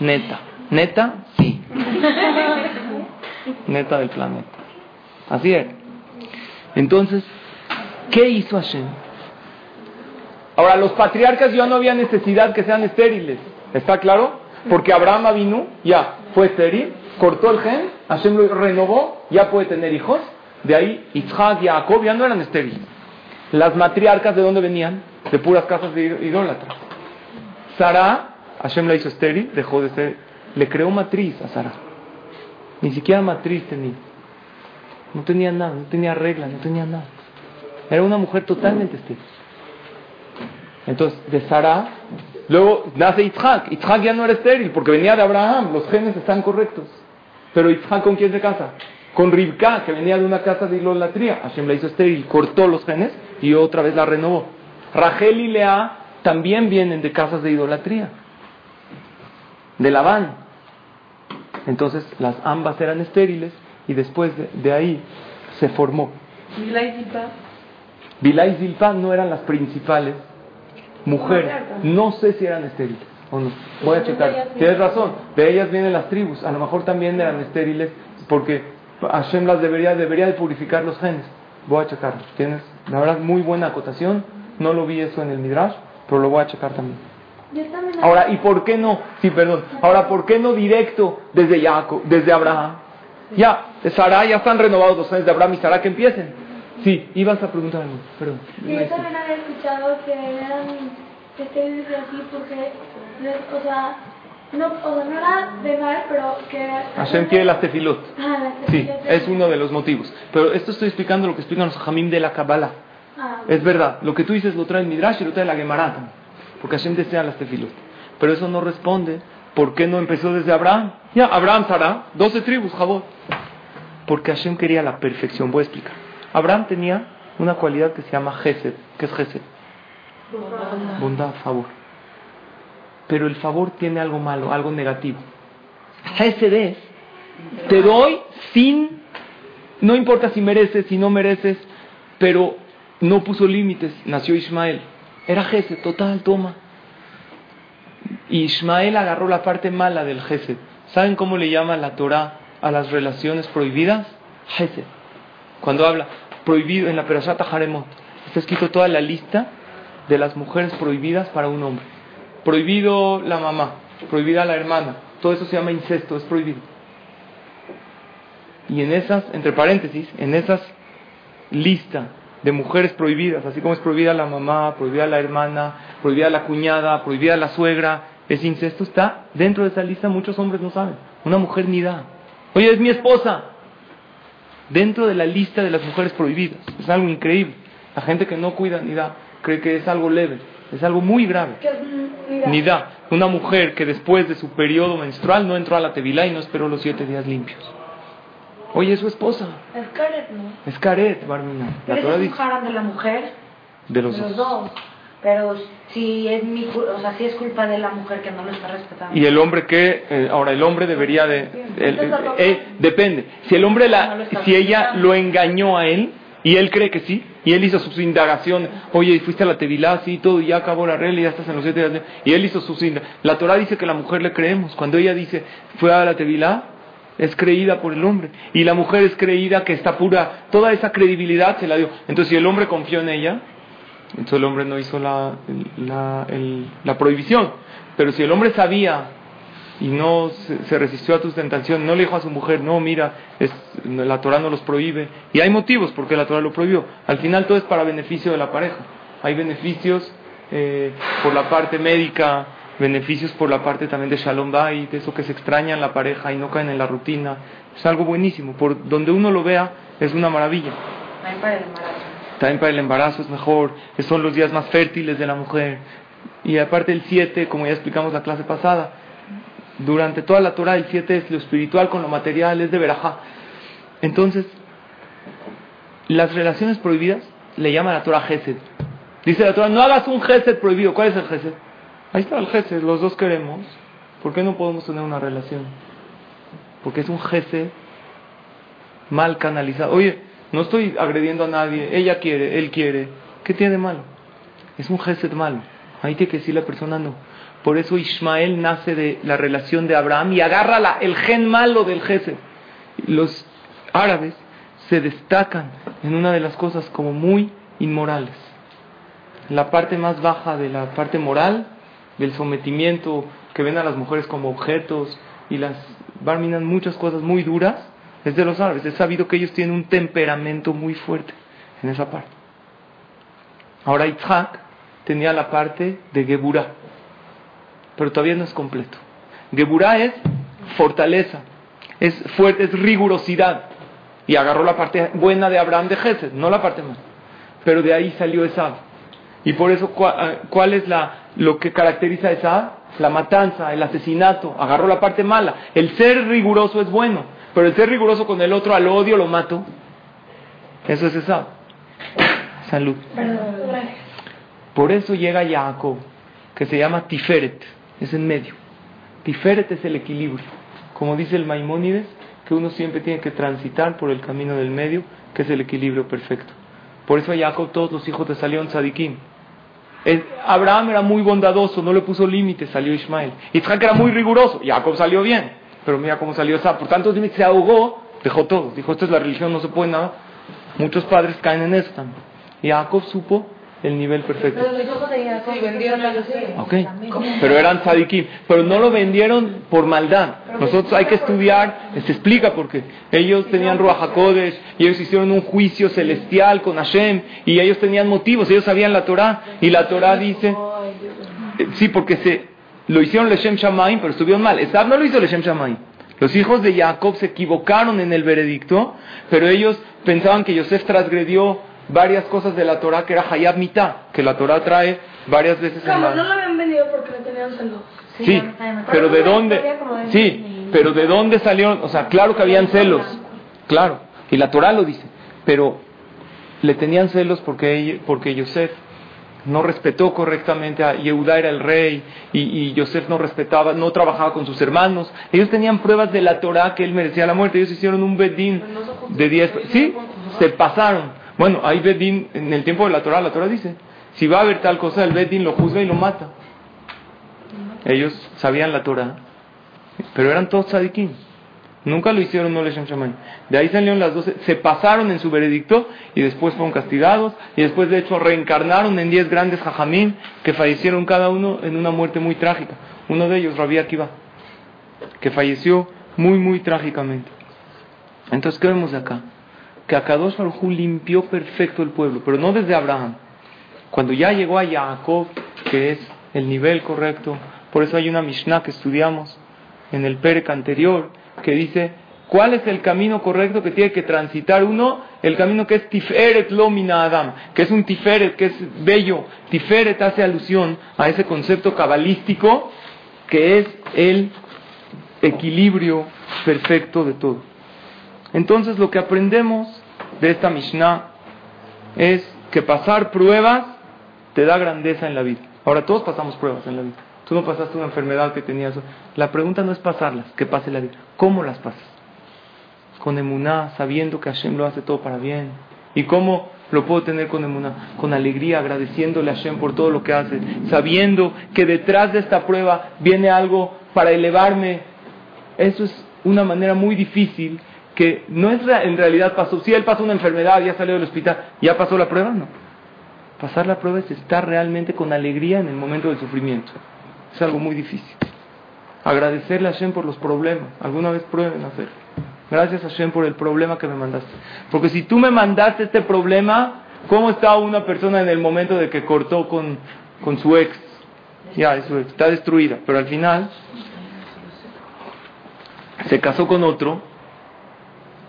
Neta. Neta, sí. Neta del planeta. Así es. Entonces, ¿qué hizo Hashem? Ahora, los patriarcas ya no había necesidad que sean estériles. ¿Está claro? Porque Abraham vino, ya fue estéril, cortó el gen, Hashem lo renovó, ya puede tener hijos. De ahí, Isaac y Jacob ya no eran estériles. Las matriarcas, ¿de dónde venían? De puras casas de idólatras. Sara, Hashem la hizo estéril, dejó de ser. Le creó matriz a Sara. Ni siquiera matriz tenía. No tenía nada, no tenía regla, no tenía nada. Era una mujer totalmente estéril. Entonces, de Sara, luego nace Isaac. Isaac ya no era estéril porque venía de Abraham, los genes están correctos. Pero Isaac, ¿con quién se casa? Con Ribka, que venía de una casa de idolatría. Hashem la hizo estéril, cortó los genes y otra vez la renovó. Rachel y Lea también vienen de casas de idolatría, de Labán. Entonces, las ambas eran estériles y después de, ahí se formó. Bilá y Zilpa no eran las principales mujeres. No sé si eran estériles o no. Voy a checar. Tienes razón, de ellas vienen las tribus. A lo mejor también eran estériles porque Hashem las debería, debería de purificar los genes. Voy a checar. Tienes, la verdad, muy buena acotación. No lo vi eso en el Midrash, pero lo voy a checar también. Ahora, ¿y por qué no? Sí, perdón. Ahora, ¿por qué no directo desde Jacob, desde Abraham? Ya, Sara ya están renovados los genes de Abraham y Sara que empiecen. Sí, ibas a preguntar algo, perdón. Y yo también había escuchado que eran estériles así porque, o sea, no, o sea, no era de mal, pero que... Hashem quiere las tefilot. Ah, sí, es uno de los motivos. Pero esto estoy explicando lo que explican los Jamim de la Kabbalah. Ah, es verdad, lo que tú dices lo trae el Midrash y lo trae la Gemara porque Hashem desea las tefilot. Pero eso no responde por qué no empezó desde Abraham. Ya, Abraham, Sara, 12 tribus, Jabot. Porque Hashem quería la perfección. Voy a explicar. Abraham tenía una cualidad que se llama Gesed. ¿Qué es Gesed? Bondad. favor. Pero el favor tiene algo malo, algo negativo. Gesed es, te doy sin, no importa si mereces, si no mereces, pero no puso límites, nació Ismael. Era Gesed, total, toma. Y Ismael agarró la parte mala del Gesed. ¿Saben cómo le llama la Torah a las relaciones prohibidas? Gesed. Cuando habla prohibido en la Perashata Haremot, está escrito toda la lista de las mujeres prohibidas para un hombre. Prohibido la mamá, prohibida la hermana, todo eso se llama incesto, es prohibido. Y en esas, entre paréntesis, en esas listas de mujeres prohibidas, así como es prohibida la mamá, prohibida la hermana, prohibida la cuñada, prohibida la suegra, ese incesto está dentro de esa lista, muchos hombres no saben. Una mujer ni da. Oye, es mi esposa dentro de la lista de las mujeres prohibidas. Es algo increíble. La gente que no cuida ni da cree que es algo leve, es algo muy grave. Ni da. Una mujer que después de su periodo menstrual no entró a la tevilá y no esperó los siete días limpios. Oye, es su esposa. Es caret, ¿no? Es caret, Barmina. La ¿Es de la mujer? De los, dos. Pero si es mi, o sea, si es culpa de la mujer que no lo está respetando. Y el hombre que, eh, ahora el hombre debería de, eh, depende. Si el hombre la, si ella lo engañó a él y él cree que sí y él hizo sus indagaciones, oye, fuiste a la tevilá, sí, todo, y ya acabó la regla y ya estás en los siete días. Y él hizo sus indagaciones. La Torah dice que la mujer le creemos. Cuando ella dice fue a la tevilá, es creída por el hombre. Y la mujer es creída que está pura. Toda esa credibilidad se la dio. Entonces, si el hombre confió en ella, entonces el hombre no hizo la, la, prohibición. Pero si el hombre sabía y no se, resistió a tu tentación, no le dijo a su mujer, no, mira, es, la Torah no los prohíbe. Y hay motivos por qué la Torah lo prohibió. Al final todo es para beneficio de la pareja. Hay beneficios eh, por la parte médica, beneficios por la parte también de Shalom Bait, eso que se extraña en la pareja y no caen en la rutina. Es algo buenísimo. Por donde uno lo vea, es una maravilla. También para el. También para el embarazo es mejor. Son los días más fértiles de la mujer. Y aparte el 7, como ya explicamos la clase pasada, durante toda la Torah el 7 es lo espiritual con lo material, es de verajá. Entonces, las relaciones prohibidas le llama la Torah Gesed. Dice la Torah, no hagas un Gesed prohibido. ¿Cuál es el Gesed? Ahí está el Gesed, los dos queremos. ¿Por qué no podemos tener una relación? Porque es un Gesed mal canalizado. Oye, no estoy agrediendo a nadie, ella quiere, él quiere. ¿Qué tiene de malo? Es un Gesed malo. Ahí tiene que decir la persona no. Por eso Ismael nace de la relación de Abraham y agarra la, el gen malo del Gesed. Los árabes se destacan en una de las cosas como muy inmorales. La parte más baja de la parte moral, del sometimiento, que ven a las mujeres como objetos y las barminan muchas cosas muy duras, es de los árabes. Es sabido que ellos tienen un temperamento muy fuerte en esa parte. Ahora Isaac tenía la parte de Geburah pero todavía no es completo. Geburah es fortaleza, es fuerte, es rigurosidad. Y agarró la parte buena de Abraham de Gesed, no la parte mala. Pero de ahí salió esa. Y por eso, ah, ¿cuál es la, lo que caracteriza a? La matanza, el asesinato. Agarró la parte mala. El ser riguroso es bueno, pero el ser riguroso con el otro al odio lo mato. Eso es esa. Salud. Por eso llega Jacob, que se llama Tiferet es en medio. Tiferet es el equilibrio. Como dice el Maimónides, que uno siempre tiene que transitar por el camino del medio, que es el equilibrio perfecto. Por eso a Jacob todos los hijos de salieron Sadikim. Abraham era muy bondadoso, no le puso límites, salió Ismael. Isaac era muy riguroso, Jacob salió bien. Pero mira cómo salió esa. Por tanto, se ahogó, dejó todo. Dijo, esto es la religión, no se puede nada. Muchos padres caen en esto también. Y Jacob supo el nivel perfecto. Okay. Pero eran tzadikim. Pero no lo vendieron por maldad. Nosotros hay que estudiar, se explica por qué. Ellos tenían Ruach HaKodesh, y ellos hicieron un juicio celestial con Hashem, y ellos tenían motivos, ellos sabían la Torah, y la Torah dice, eh, sí, porque se lo hicieron Leshem Shamaim, pero estuvieron mal. Esab no lo hizo Leshem Shamaim. Los hijos de Jacob se equivocaron en el veredicto, pero ellos pensaban que Yosef transgredió varias cosas de la Torah que era Hayab Mitah, que la Torah trae varias veces en la... no lo habían vendido porque le tenían celos. Sí, pero ¿de dónde? Sí, pero ¿de dónde salieron? O sea, claro que habían celos, claro, y la Torah lo dice, pero le tenían celos porque, porque Yosef no respetó correctamente a Yehuda era el rey y, y, Yosef no respetaba, no trabajaba con sus hermanos. Ellos tenían pruebas de la Torah que él merecía la muerte. Ellos hicieron un bedín de 10. Sí, se pasaron. Bueno, hay Bedín, en el tiempo de la Torah, la Torah dice, si va a haber tal cosa, el Bedín lo juzga y lo mata. Ellos sabían la Torah, pero eran todos tzadikim. Nunca lo hicieron, no Leshem Shaman. De ahí salieron las doce, se pasaron en su veredicto y después fueron castigados y después de hecho reencarnaron en diez grandes jajamín que fallecieron cada uno en una muerte muy trágica. Uno de ellos, Rabbi Akiva, que falleció muy, muy trágicamente. Entonces, ¿qué vemos de acá? que Akadosh Baruj limpió perfecto el pueblo, pero no desde Abraham. Cuando ya llegó a Jacob, que es el nivel correcto, por eso hay una Mishnah que estudiamos en el Perec anterior, que dice, ¿cuál es el camino correcto que tiene que transitar uno? El camino que es Tiferet Lomina Adam, que es un Tiferet, que es bello. Tiferet hace alusión a ese concepto cabalístico que es el equilibrio perfecto de todo. Entonces lo que aprendemos de esta Mishnah es que pasar pruebas te da grandeza en la vida. Ahora todos pasamos pruebas en la vida. Tú no pasaste una enfermedad que tenías. La pregunta no es pasarlas, que pase la vida. ¿Cómo las pasas? Con emuná, sabiendo que Hashem lo hace todo para bien. ¿Y cómo lo puedo tener con emuná? Con alegría, agradeciéndole a Hashem por todo lo que hace. Sabiendo que detrás de esta prueba viene algo para elevarme. Eso es una manera muy difícil que no es en realidad pasó, si él pasó una enfermedad, ya salió del hospital, ya pasó la prueba, no. Pasar la prueba es estar realmente con alegría en el momento del sufrimiento. Es algo muy difícil. Agradecerle a Hashem por los problemas. Alguna vez prueben hacerlo. Gracias a Hashem por el problema que me mandaste. Porque si tú me mandaste este problema, ¿cómo está una persona en el momento de que cortó con, con su ex? Ya, eso está destruida. Pero al final se casó con otro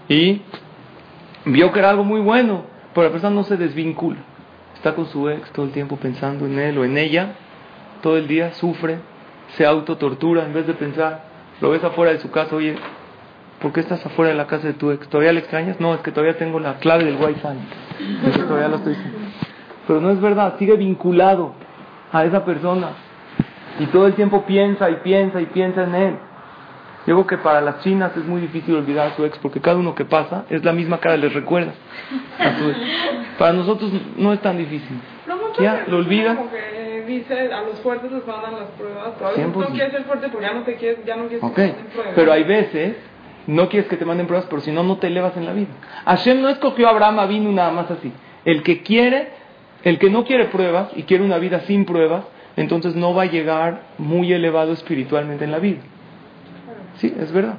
y vio que era algo muy bueno, pero la persona no se desvincula. Está con su ex todo el tiempo pensando en él o en ella, todo el día sufre, se autotortura en vez de pensar, lo ves afuera de su casa, oye, ¿por qué estás afuera de la casa de tu ex? ¿Todavía le extrañas? No, es que todavía tengo la clave del wifi. todavía lo estoy Pero no es verdad, sigue vinculado a esa persona. Y todo el tiempo piensa y piensa y piensa en él. Digo que para las chinas es muy difícil olvidar a su ex porque cada uno que pasa es la misma cara, les recuerda a su ex. Para nosotros no es tan difícil. ya, lo olvida. Que dice, a los fuertes les mandan las pruebas, pero a veces no quieres ser fuerte porque ya no te quieres, ya no quieres okay. pruebas. Pero hay veces no quieres que te manden pruebas, pero si no, no te elevas en la vida. Hashem no escogió a Abraham vino nada más así. El que quiere, el que no quiere pruebas y quiere una vida sin pruebas, entonces no va a llegar muy elevado espiritualmente en la vida. Sí, es verdad.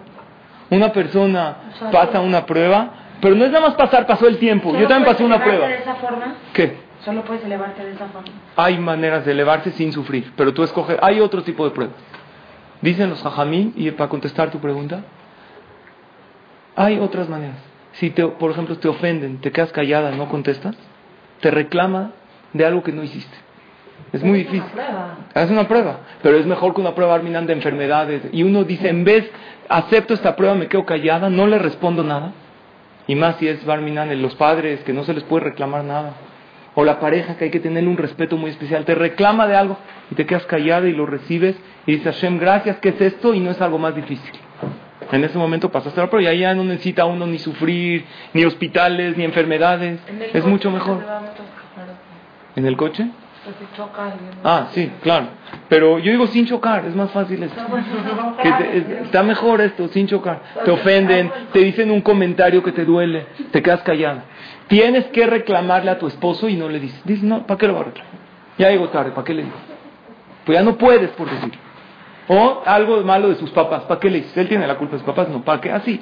Una persona pasa una prueba, pero no es nada más pasar, pasó el tiempo. Yo también pasé una prueba. de esa forma? ¿Qué? Solo puedes elevarte de esa forma. Hay maneras de elevarse sin sufrir, pero tú escoges. Hay otro tipo de pruebas. Dicen los jajamín, y para contestar tu pregunta, hay otras maneras. Si, te, por ejemplo, te ofenden, te quedas callada, no contestas, te reclama de algo que no hiciste. Es muy difícil. Es una prueba, pero es mejor que una prueba arminante de enfermedades. Y uno dice, en vez, acepto esta prueba, me quedo callada, no le respondo nada. Y más si es Barminan, los padres, que no se les puede reclamar nada. O la pareja, que hay que tener un respeto muy especial. Te reclama de algo y te quedas callada y lo recibes. Y dices, Hashem, gracias, que es esto? Y no es algo más difícil. En ese momento pasaste la prueba y ahí ya no necesita uno ni sufrir, ni hospitales, ni enfermedades. Es mucho mejor. ¿En el coche? Ah, sí, claro. Pero yo digo sin chocar, es más fácil esto. está mejor esto, sin chocar. Te ofenden, te dicen un comentario que te duele, te quedas callado. Tienes que reclamarle a tu esposo y no le dices. Dices, no, ¿para qué lo va a reclamar? Ya digo tarde, ¿para qué le digo? Pues ya no puedes por decir. O algo malo de sus papás, ¿para qué le dices? Él tiene la culpa de sus papás, no, ¿para qué? Así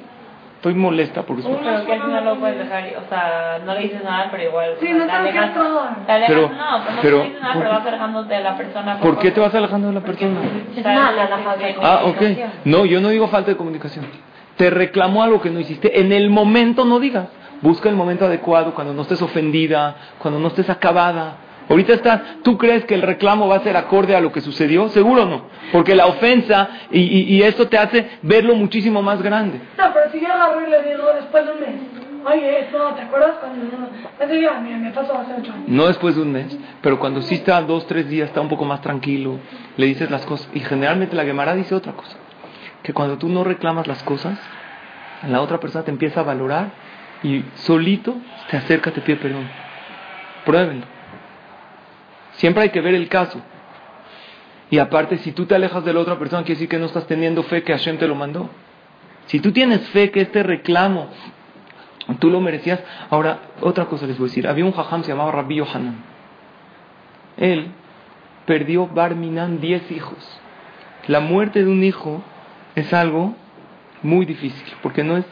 estoy molesta porque Pero que final lo puedes dejar, o sea, no le dices nada, pero igual. Sí, no te alejas todo. Te alejas, pero, no, pues no pero, te dices nada, pero vas alejando de la persona. ¿Por qué te vas alejando de la persona? Es mala la falta de Ah, ok. No, yo no digo falta de comunicación. Te reclamó algo que no hiciste. En el momento no digas. Busca el momento adecuado, cuando no estés ofendida, cuando no estés acabada Ahorita estás, ¿tú crees que el reclamo va a ser acorde a lo que sucedió? Seguro no, porque la ofensa y, y, y esto te hace verlo muchísimo más grande. No, pero si yo agarro y le digo después de un mes, oye, esto, ¿te acuerdas cuando me pasó hace ocho años. No después de un mes, pero cuando sí está dos, tres días, está un poco más tranquilo, le dices las cosas. Y generalmente la Gemara dice otra cosa, que cuando tú no reclamas las cosas, la otra persona te empieza a valorar y solito te acerca, te pide perdón. Pruébenlo. Siempre hay que ver el caso. Y aparte, si tú te alejas de la otra persona, quiere decir que no estás teniendo fe que Hashem te lo mandó. Si tú tienes fe que este reclamo tú lo merecías. Ahora, otra cosa les voy a decir. Había un jajam se llamaba Rabbi Yohanan. Él perdió Barminan 10 hijos. La muerte de un hijo es algo muy difícil, porque no es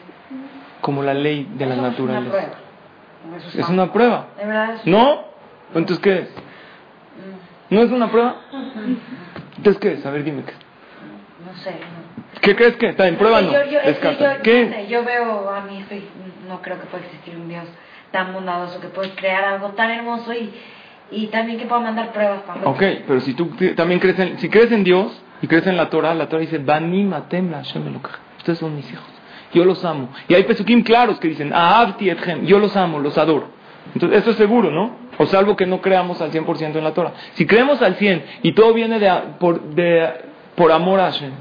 como la ley de la naturaleza. Es una prueba. ¿No? Entonces, ¿qué es? ¿No es una prueba? Entonces, ¿qué es? A ver, dime qué No sé. ¿Qué crees que está en prueba? No, yo, yo, Descarta. yo, ¿Qué? No sé, yo veo a mi hijo y no creo que pueda existir un Dios tan bondadoso que puede crear algo tan hermoso y, y también que pueda mandar pruebas cuando... Ok, pero si tú también crees en, si crees en Dios y crees en la Torah, la Torah dice, Bani matem la Ustedes son mis hijos. Yo los amo. Y hay pesukim claros que dicen, Ahavti etchem. Yo los amo, los adoro. Entonces, eso es seguro, ¿no? O salvo que no creamos al 100% en la Torah. Si creemos al 100 y todo viene de, por, de, por amor a Hashem,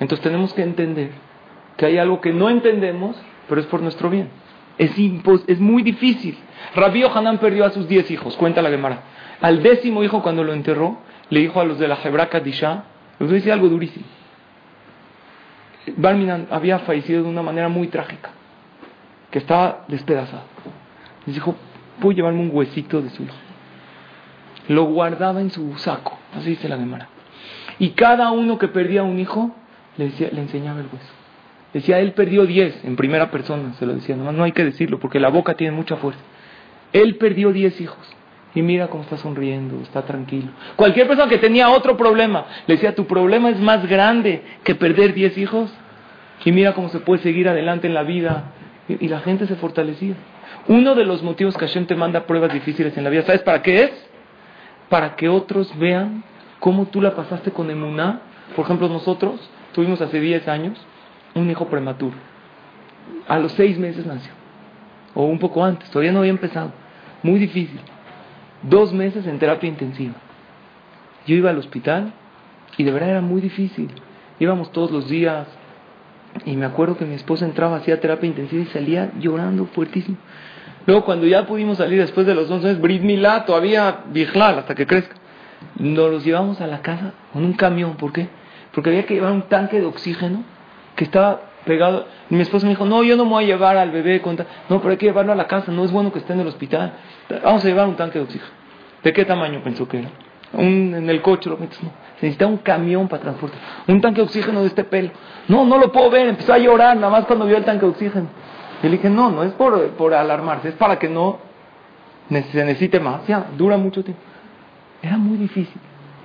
entonces tenemos que entender que hay algo que no entendemos, pero es por nuestro bien. Es, es muy difícil. Rabbi Hanan perdió a sus 10 hijos, cuenta la Gemara. Al décimo hijo, cuando lo enterró, le dijo a los de la Hebra Kadisha, les voy algo durísimo. Barminan había fallecido de una manera muy trágica, que estaba despedazado. Les dijo, puedo llevarme un huesito de su hijo. Lo guardaba en su saco, así dice la Gemara. Y cada uno que perdía un hijo, le, le enseñaba el hueso. Decía, él perdió 10 en primera persona, se lo decía, nomás no hay que decirlo porque la boca tiene mucha fuerza. Él perdió 10 hijos. Y mira cómo está sonriendo, está tranquilo. Cualquier persona que tenía otro problema, le decía, tu problema es más grande que perder 10 hijos. Y mira cómo se puede seguir adelante en la vida. Y, la gente se fortalecía. Uno de los motivos que Hashem te manda pruebas difíciles en la vida, ¿sabes para qué es? Para que otros vean cómo tú la pasaste con Emuná. Por ejemplo, nosotros tuvimos hace 10 años un hijo prematuro. A los seis meses nació. O un poco antes, todavía no había empezado. Muy difícil. Dos meses en terapia intensiva. Yo iba al hospital y de verdad era muy difícil. Íbamos todos los días y me acuerdo que mi esposa entraba, hacía terapia intensiva y salía llorando fuertísimo. Luego cuando ya pudimos salir después de los 11 meses, Brit todavía Bijlal, hasta que crezca, nos los llevamos a la casa con un camión. ¿Por qué? Porque había que llevar un tanque de oxígeno que estaba pegado. Mi esposa me dijo, no, yo no me voy a llevar al bebé. Con no, pero hay que llevarlo a la casa, no es bueno que esté en el hospital. Vamos a llevar un tanque de oxígeno. ¿De qué tamaño pensó que era? Un, en el coche lo metes, no. Se necesita un camión para transportar. Un tanque de oxígeno de este pelo. No, no lo puedo ver. Empezó a llorar nada más cuando vio el tanque de oxígeno. Y le dije, no, no es por, por alarmarse, es para que no se necesite más. Ya, dura mucho tiempo. Era muy difícil.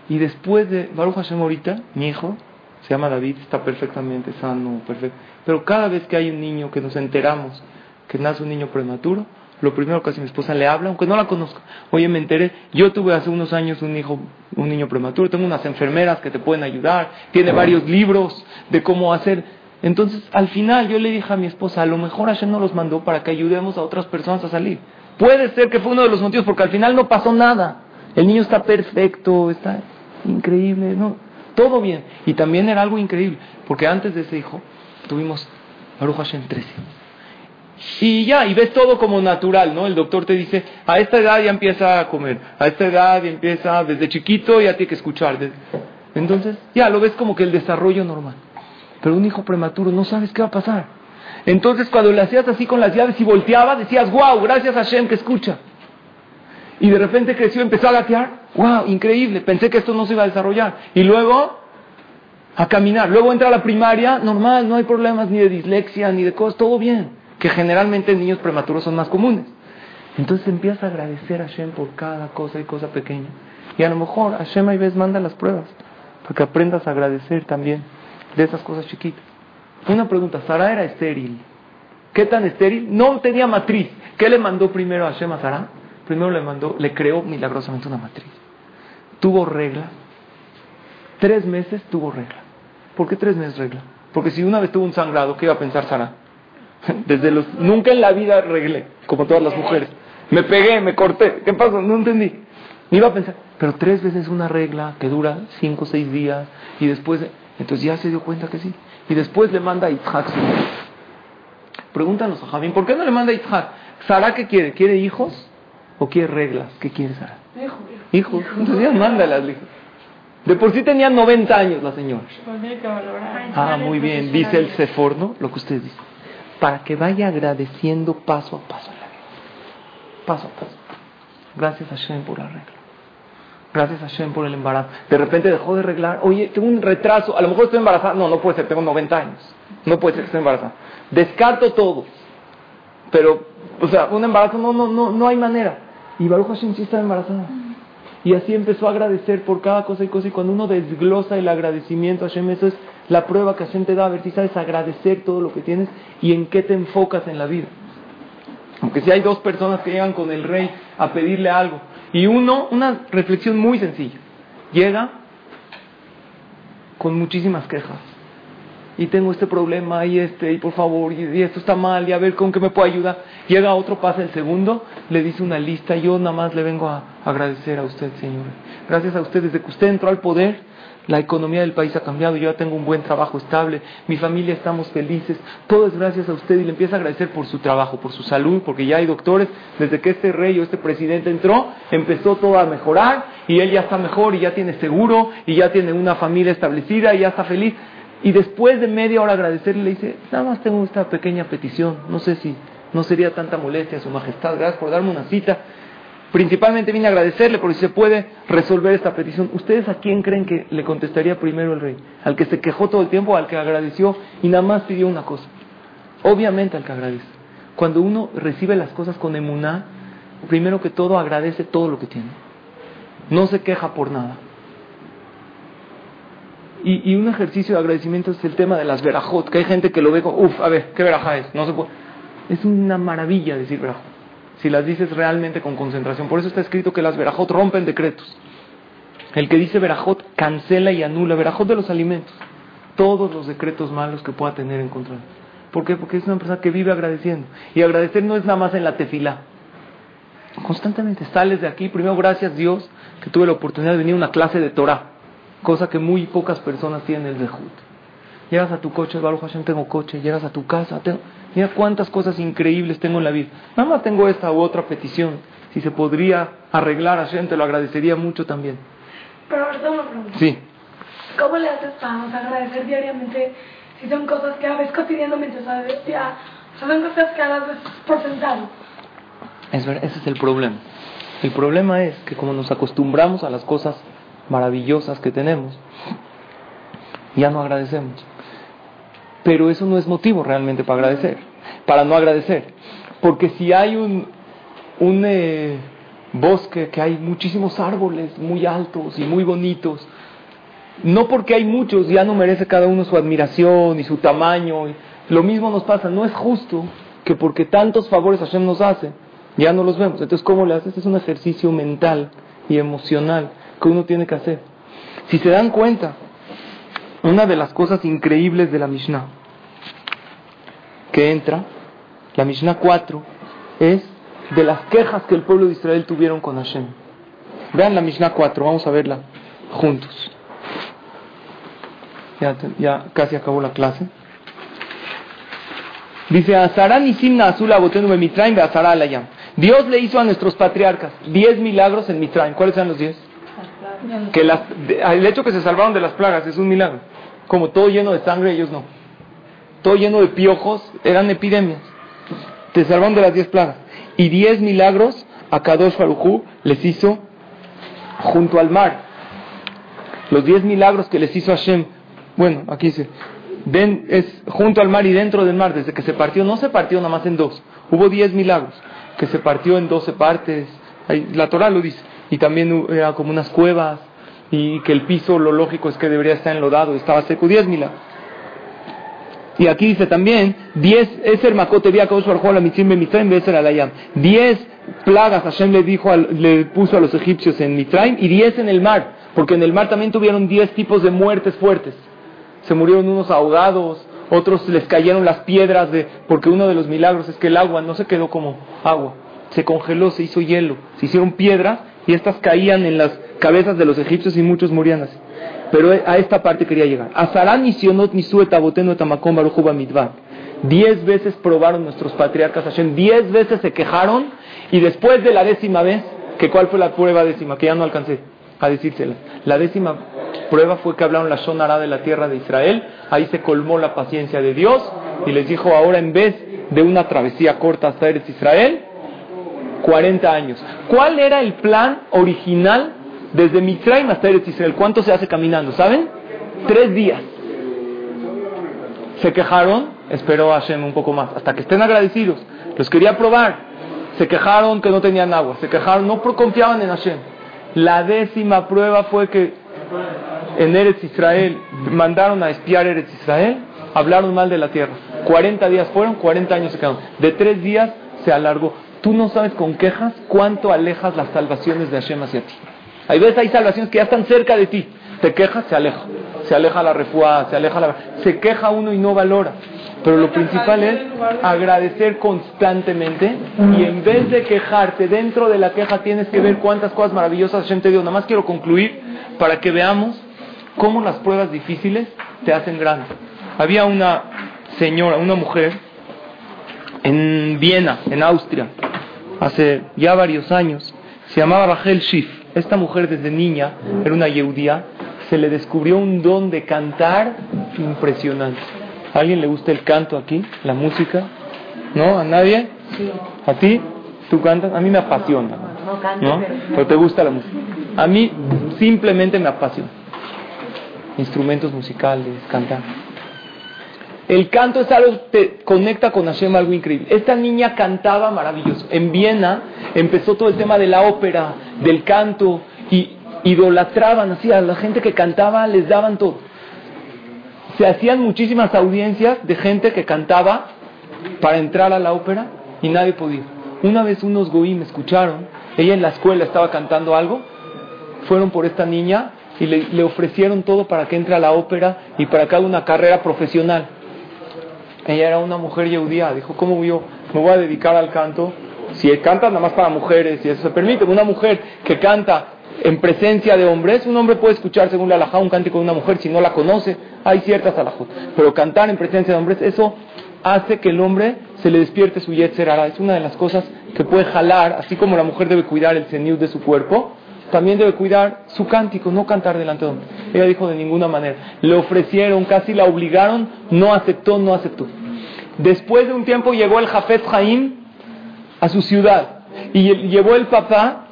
Y después de Baruch Hashem ahorita, mi hijo, se llama David, está perfectamente sano, perfecto. Pero cada vez que hay un niño que nos enteramos que nace un niño prematuro, lo primero que hace mi esposa le habla, aunque no la conozca. Oye, me enteré, yo tuve hace unos años un hijo, un niño prematuro, tengo unas enfermeras que te pueden ayudar, tiene varios libros de cómo hacer. Entonces, al final yo le dije a mi esposa, a lo mejor Hashem nos los mandó para que ayudemos a otras personas a salir. Puede ser que fue uno de los motivos, porque al final no pasó nada. El niño está perfecto, está increíble, ¿no? Todo bien. Y también era algo increíble, porque antes de ese hijo tuvimos Baruch Hashem 13. Y ya, y ves todo como natural, ¿no? El doctor te dice, a esta edad ya empieza a comer, a esta edad ya empieza, desde chiquito ya tiene que escuchar. Entonces, ya lo ves como que el desarrollo normal. Pero un hijo prematuro no sabes qué va a pasar. Entonces, cuando le hacías así con las llaves y volteaba, decías, wow, gracias a Hashem que escucha. Y de repente creció, empezó a gatear, wow, increíble, pensé que esto no se iba a desarrollar. Y luego a caminar. Luego entra a la primaria, normal, no hay problemas ni de dislexia, ni de cosas, todo bien. Que generalmente en niños prematuros son más comunes. Entonces empieza a agradecer a Hashem por cada cosa y cosa pequeña. Y a lo mejor Hashem a veces manda las pruebas para que aprendas a agradecer también de esas cosas chiquitas. Una pregunta, Sara era estéril. ¿Qué tan estéril? No tenía matriz. ¿Qué le mandó primero a Hashem a Sara? Primero le mandó, le creó milagrosamente una matriz. Tuvo regla. Tres meses tuvo regla. ¿Por qué tres meses regla? Porque si una vez tuvo un sangrado, ¿qué iba a pensar Sara? Desde los, nunca en la vida arreglé, como todas las mujeres. Me pegué, me corté. ¿Qué pasó? No entendí. Ni iba a pensar. Pero tres veces una regla que dura cinco o seis días y después, entonces ya se dio cuenta que sí. Y después le manda a Itzhak Pregúntanos a Javín, ¿por qué no le manda a Itzhak? ¿Sara qué quiere? ¿Quiere hijos o quiere reglas? ¿Qué quiere Sara? Hijos. Hijos. Entonces ya mándalas, hijos. De por sí tenía 90 años la señora. Ah, muy bien. Dice el Seforno, lo que usted dice. Para que vaya agradeciendo paso a paso en la vida. Paso a paso. Gracias a Shem por la regla. Gracias a Shem por el embarazo. De repente dejó de arreglar. Oye, tengo un retraso. A lo mejor estoy embarazada. No, no puede ser. Tengo 90 años. No puede ser que esté embarazada. Descarto todo. Pero, o sea, un embarazo no, no, no, no hay manera. Y Baruch Hashem sí está embarazada. Y así empezó a agradecer por cada cosa y cosa. Y cuando uno desglosa el agradecimiento a Hashem, eso es la prueba que Hashem te da. A ver si sabes agradecer todo lo que tienes y en qué te enfocas en la vida. Aunque si hay dos personas que llegan con el rey a pedirle algo. Y uno, una reflexión muy sencilla. Llega con muchísimas quejas y tengo este problema y este, y por favor, y, esto está mal, y a ver con qué me puede ayudar. Llega otro, pasa el segundo, le dice una lista, yo nada más le vengo a agradecer a usted, Señor. Gracias a usted, desde que usted entró al poder, la economía del país ha cambiado, yo ya tengo un buen trabajo estable, mi familia estamos felices, todo es gracias a usted y le empieza a agradecer por su trabajo, por su salud, porque ya hay doctores, desde que este rey o este presidente entró, empezó todo a mejorar y él ya está mejor y ya tiene seguro y ya tiene una familia establecida y ya está feliz. Y después de media hora agradecerle, le dice, nada más tengo esta pequeña petición, no sé si no sería tanta molestia, Su Majestad, gracias por darme una cita. principalmente vine a agradecerle porque se puede resolver esta petición. ¿Ustedes a quién creen que le contestaría primero el rey? ¿Al que se quejó todo el tiempo al que agradeció y nada más pidió una cosa? Obviamente al que agradece. Cuando uno recibe las cosas con emuná, primero que todo agradece todo lo que tiene. No se queja por nada. Y, un ejercicio de agradecimiento es el tema de las verajot, que hay gente que lo ve como, uff, a ver, ¿qué veraja es? No se puede. Es una maravilla decir verajot, si las dices realmente con concentración. Por eso está escrito que las verajot rompen decretos. El que dice verajot cancela y anula, verajot de los alimentos, todos los decretos malos que pueda tener en contra. ¿Por qué? Porque es una persona que vive agradeciendo. Y agradecer no es nada más en la tefilá. Constantemente sales de aquí, primero gracias Dios que tuve la oportunidad de venir a una clase de Torah cosa que muy pocas personas tienen el Zehut. Llegas a tu coche, Baruch Hashem, tengo coche, llegas a tu casa, tengo, mira cuántas cosas increíbles tengo en la vida. Nada más tengo esta u otra petición. Si se podría arreglar a Hashem, te lo agradecería mucho también. Pero ahorita una pregunta. Sí. ¿Cómo le haces para agradecer diariamente si son cosas que haces cotidianamente? O sea, ya, son cosas que hagas por sentado. Es ese es el problema. El problema es que como nos acostumbramos a las cosas maravillosas que tenemos, ya no agradecemos. Pero eso no es motivo realmente para agradecer, para no agradecer. Porque si hay un, un eh, bosque que hay muchísimos árboles muy altos y muy bonitos, no porque hay muchos ya no merece cada uno su admiración y su tamaño. Lo mismo nos pasa, no es justo que porque tantos favores Hashem nos hace, ya no los vemos. Entonces, ¿cómo le haces? Es un ejercicio mental y emocional que uno tiene que hacer. Si se dan cuenta, una de las cosas increíbles de la Mishnah que entra, la Mishnah 4, es de las quejas que el pueblo de Israel tuvieron con Hashem. Vean la Mishnah 4, vamos a verla juntos. Ya, ya casi acabó la clase. Dice. Dios le hizo a nuestros patriarcas diez milagros en Mitraim. ¿Cuáles eran los diez? Que el hecho que se salvaron de las plagas es un milagro. Como todo lleno de sangre, ellos no. Todo lleno de piojos, eran epidemias. Te salvaron de las diez plagas. Y diez milagros a Kadosh Farujú les hizo junto al mar. Los diez milagros que les hizo Hashem. Bueno, aquí dice. es junto al mar y dentro del mar. Desde que se partió, no se partió nada más en dos. Hubo diez milagros. Que se partió en doce partes. La Torah lo dice y también era como unas cuevas y que el piso lo lógico es que debería estar enlodado, estaba seco, 10 mil. Y aquí dice también, 10, es el macote la la 10 plagas Hashem le dijo, le puso a los egipcios en Mitraim y 10 en el mar, porque en el mar también tuvieron 10 tipos de muertes fuertes. Se murieron unos ahogados, otros les cayeron las piedras de, porque uno de los milagros es que el agua no se quedó como agua, se congeló, se hizo hielo, se hicieron piedras y estas caían en las cabezas de los egipcios y muchos morían así. Pero a esta parte quería llegar. Azarán y Sionot ni. Diez veces probaron nuestros patriarcas Hashem, diez veces se quejaron y después de la décima vez, que cuál fue la prueba décima, que ya no alcancé a decírsela. La décima prueba fue que hablaron la Shonara de la tierra de Israel, ahí se colmó la paciencia de Dios y les dijo ahora en vez de una travesía corta hasta Eretz Israel, 40 años. ¿Cuál era el plan original desde Mitzrayim hasta Eretz Israel? ¿Cuánto se hace caminando? ¿Saben? Tres días. Se quejaron, esperó a Hashem un poco más, hasta que estén agradecidos. Los quería probar. Se quejaron que no tenían agua, se quejaron, no confiaban en Hashem. La décima prueba fue que en Eretz Israel mandaron a espiar Eretz Israel, hablaron mal de la tierra. 40 días fueron, 40 años se quedaron. De tres días se alargó. Tú no sabes con quejas cuánto alejas las salvaciones de Hashem hacia ti. Hay veces hay salvaciones que ya están cerca de ti. Te quejas, se aleja. Se aleja la refuá, se aleja la... Se queja uno y no valora. Pero lo principal es agradecer constantemente y en vez de quejarte, dentro de la queja tienes que ver cuántas cosas maravillosas Hashem te dio. Nada más quiero concluir para que veamos cómo las pruebas difíciles te hacen grande. Había una señora, una mujer en Viena, en Austria, hace ya varios años. Se llamaba Rachel Schiff. Esta mujer desde niña era una yeudía. Se le descubrió un don de cantar impresionante. ¿A alguien le gusta el canto aquí? ¿La música? ¿No? ¿A nadie? ¿A ti? ¿Tú cantas? A mí me apasiona. No canto, ¿no? Pero te gusta la música. A mí simplemente me apasiona. Instrumentos musicales, cantar. El canto es algo que te conecta con Hashem, algo increíble. Esta niña cantaba maravilloso. En Viena empezó todo el tema de la ópera, del canto, y idolatraban así a la gente que cantaba, les daban todo. Se hacían muchísimas audiencias de gente que cantaba para entrar a la ópera y nadie podía. Una vez unos goí me escucharon, ella en la escuela estaba cantando algo, fueron por esta niña y le, ofrecieron todo para que entre a la ópera y para que haga una carrera profesional. Ella era una mujer judía, dijo, ¿cómo yo me voy a dedicar al canto? Si canta nada más para mujeres y eso se permite, una mujer que canta en presencia de hombres, un hombre puede escuchar según la alajá un cántico de una mujer si no la conoce, hay ciertas alajot, pero cantar en presencia de hombres, eso hace que el hombre se le despierte su yetzer Es una de las cosas que puede jalar, así como la mujer debe cuidar el ceniud de su cuerpo, también debe cuidar su cántico, no cantar delante de hombres. Ella dijo de ninguna manera. Le ofrecieron, casi la obligaron, no aceptó, no aceptó. Después de un tiempo llegó el Jafet Jaim a su ciudad y llevó el papá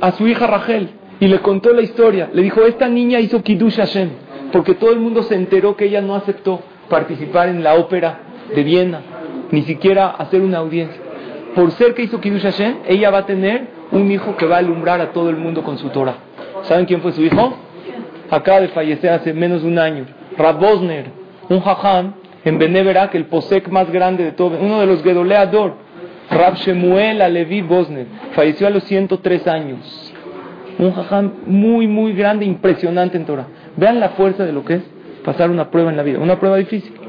a su hija Rachel y le contó la historia. Le dijo, esta niña hizo Kiddush Hashem, porque todo el mundo se enteró que ella no aceptó participar en la ópera de Viena, ni siquiera hacer una audiencia. Por ser que hizo Kiddush Hashem, ella va a tener un hijo que va a alumbrar a todo el mundo con su Torah. ¿Saben quién fue su hijo? Acaba de fallecer hace menos de un año. Rab Bosner, un jajam en Beneverak, el posek más grande de todo, uno de los Gedoleador, Rab Shemuel Alevi Bosner, falleció a los 103 años. Un jajam muy, muy grande, impresionante en Torah. Vean la fuerza de lo que es pasar una prueba en la vida, una prueba difícil.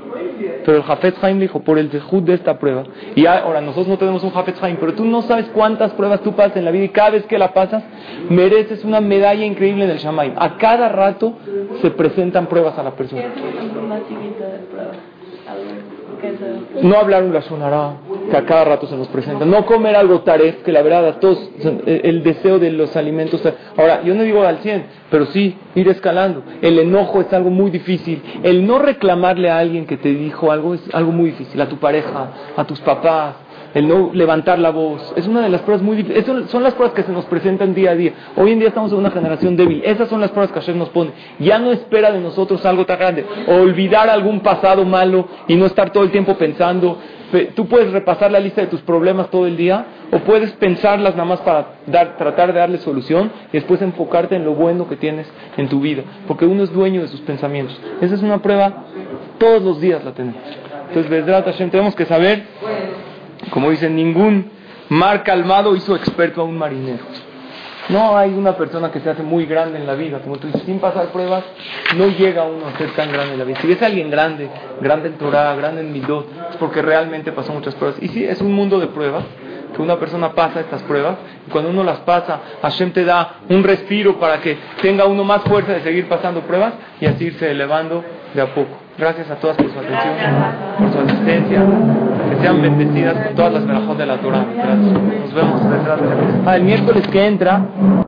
Pero el Jafet Haim dijo, por el dejud de esta prueba. Y ahora nosotros no tenemos un Jafet Haim, pero tú no sabes cuántas pruebas tú pasas en la vida y cada vez que la pasas, mereces una medalla increíble en el Shamaim. A cada rato se presentan pruebas a la persona. No hablar un sonará que a cada rato se nos presenta. No comer algo taref, que la verdad a todos, el deseo de los alimentos. Ahora, yo no digo al 100, pero sí ir escalando. El enojo es algo muy difícil. El no reclamarle a alguien que te dijo algo es algo muy difícil. A tu pareja, a tus papás, el no levantar la voz. Es una de las pruebas muy difíciles. Son las pruebas que se nos presentan día a día. Hoy en día estamos en una generación débil. Esas son las pruebas que Hashem nos pone. Ya no espera de nosotros algo tan grande. olvidar algún pasado malo y no estar todo el tiempo pensando. Tú puedes repasar la lista de tus problemas todo el día o puedes pensarlas nada más para dar, tratar de darle solución y después enfocarte en lo bueno que tienes en tu vida. Porque uno es dueño de sus pensamientos. Esa es una prueba, todos los días la tenemos. Entonces, Hashem, tenemos que saber como dicen, ningún mar calmado hizo experto a un marinero. No hay una persona que se hace muy grande en la vida, como tú dices, sin pasar pruebas, no llega uno a ser tan grande en la vida. Si ves alguien grande, grande en Torah, grande en Midot, es porque realmente pasó muchas pruebas. Y sí, es un mundo de pruebas, que una persona pasa estas pruebas, y cuando uno las pasa, Hashem te da un respiro para que tenga uno más fuerza de seguir pasando pruebas y así irse elevando de a poco. Gracias a todas por su atención, por su asistencia. Sean bendecidas todas las verajos de la Torah. Nos vemos detrás de la Ah, el miércoles que entra.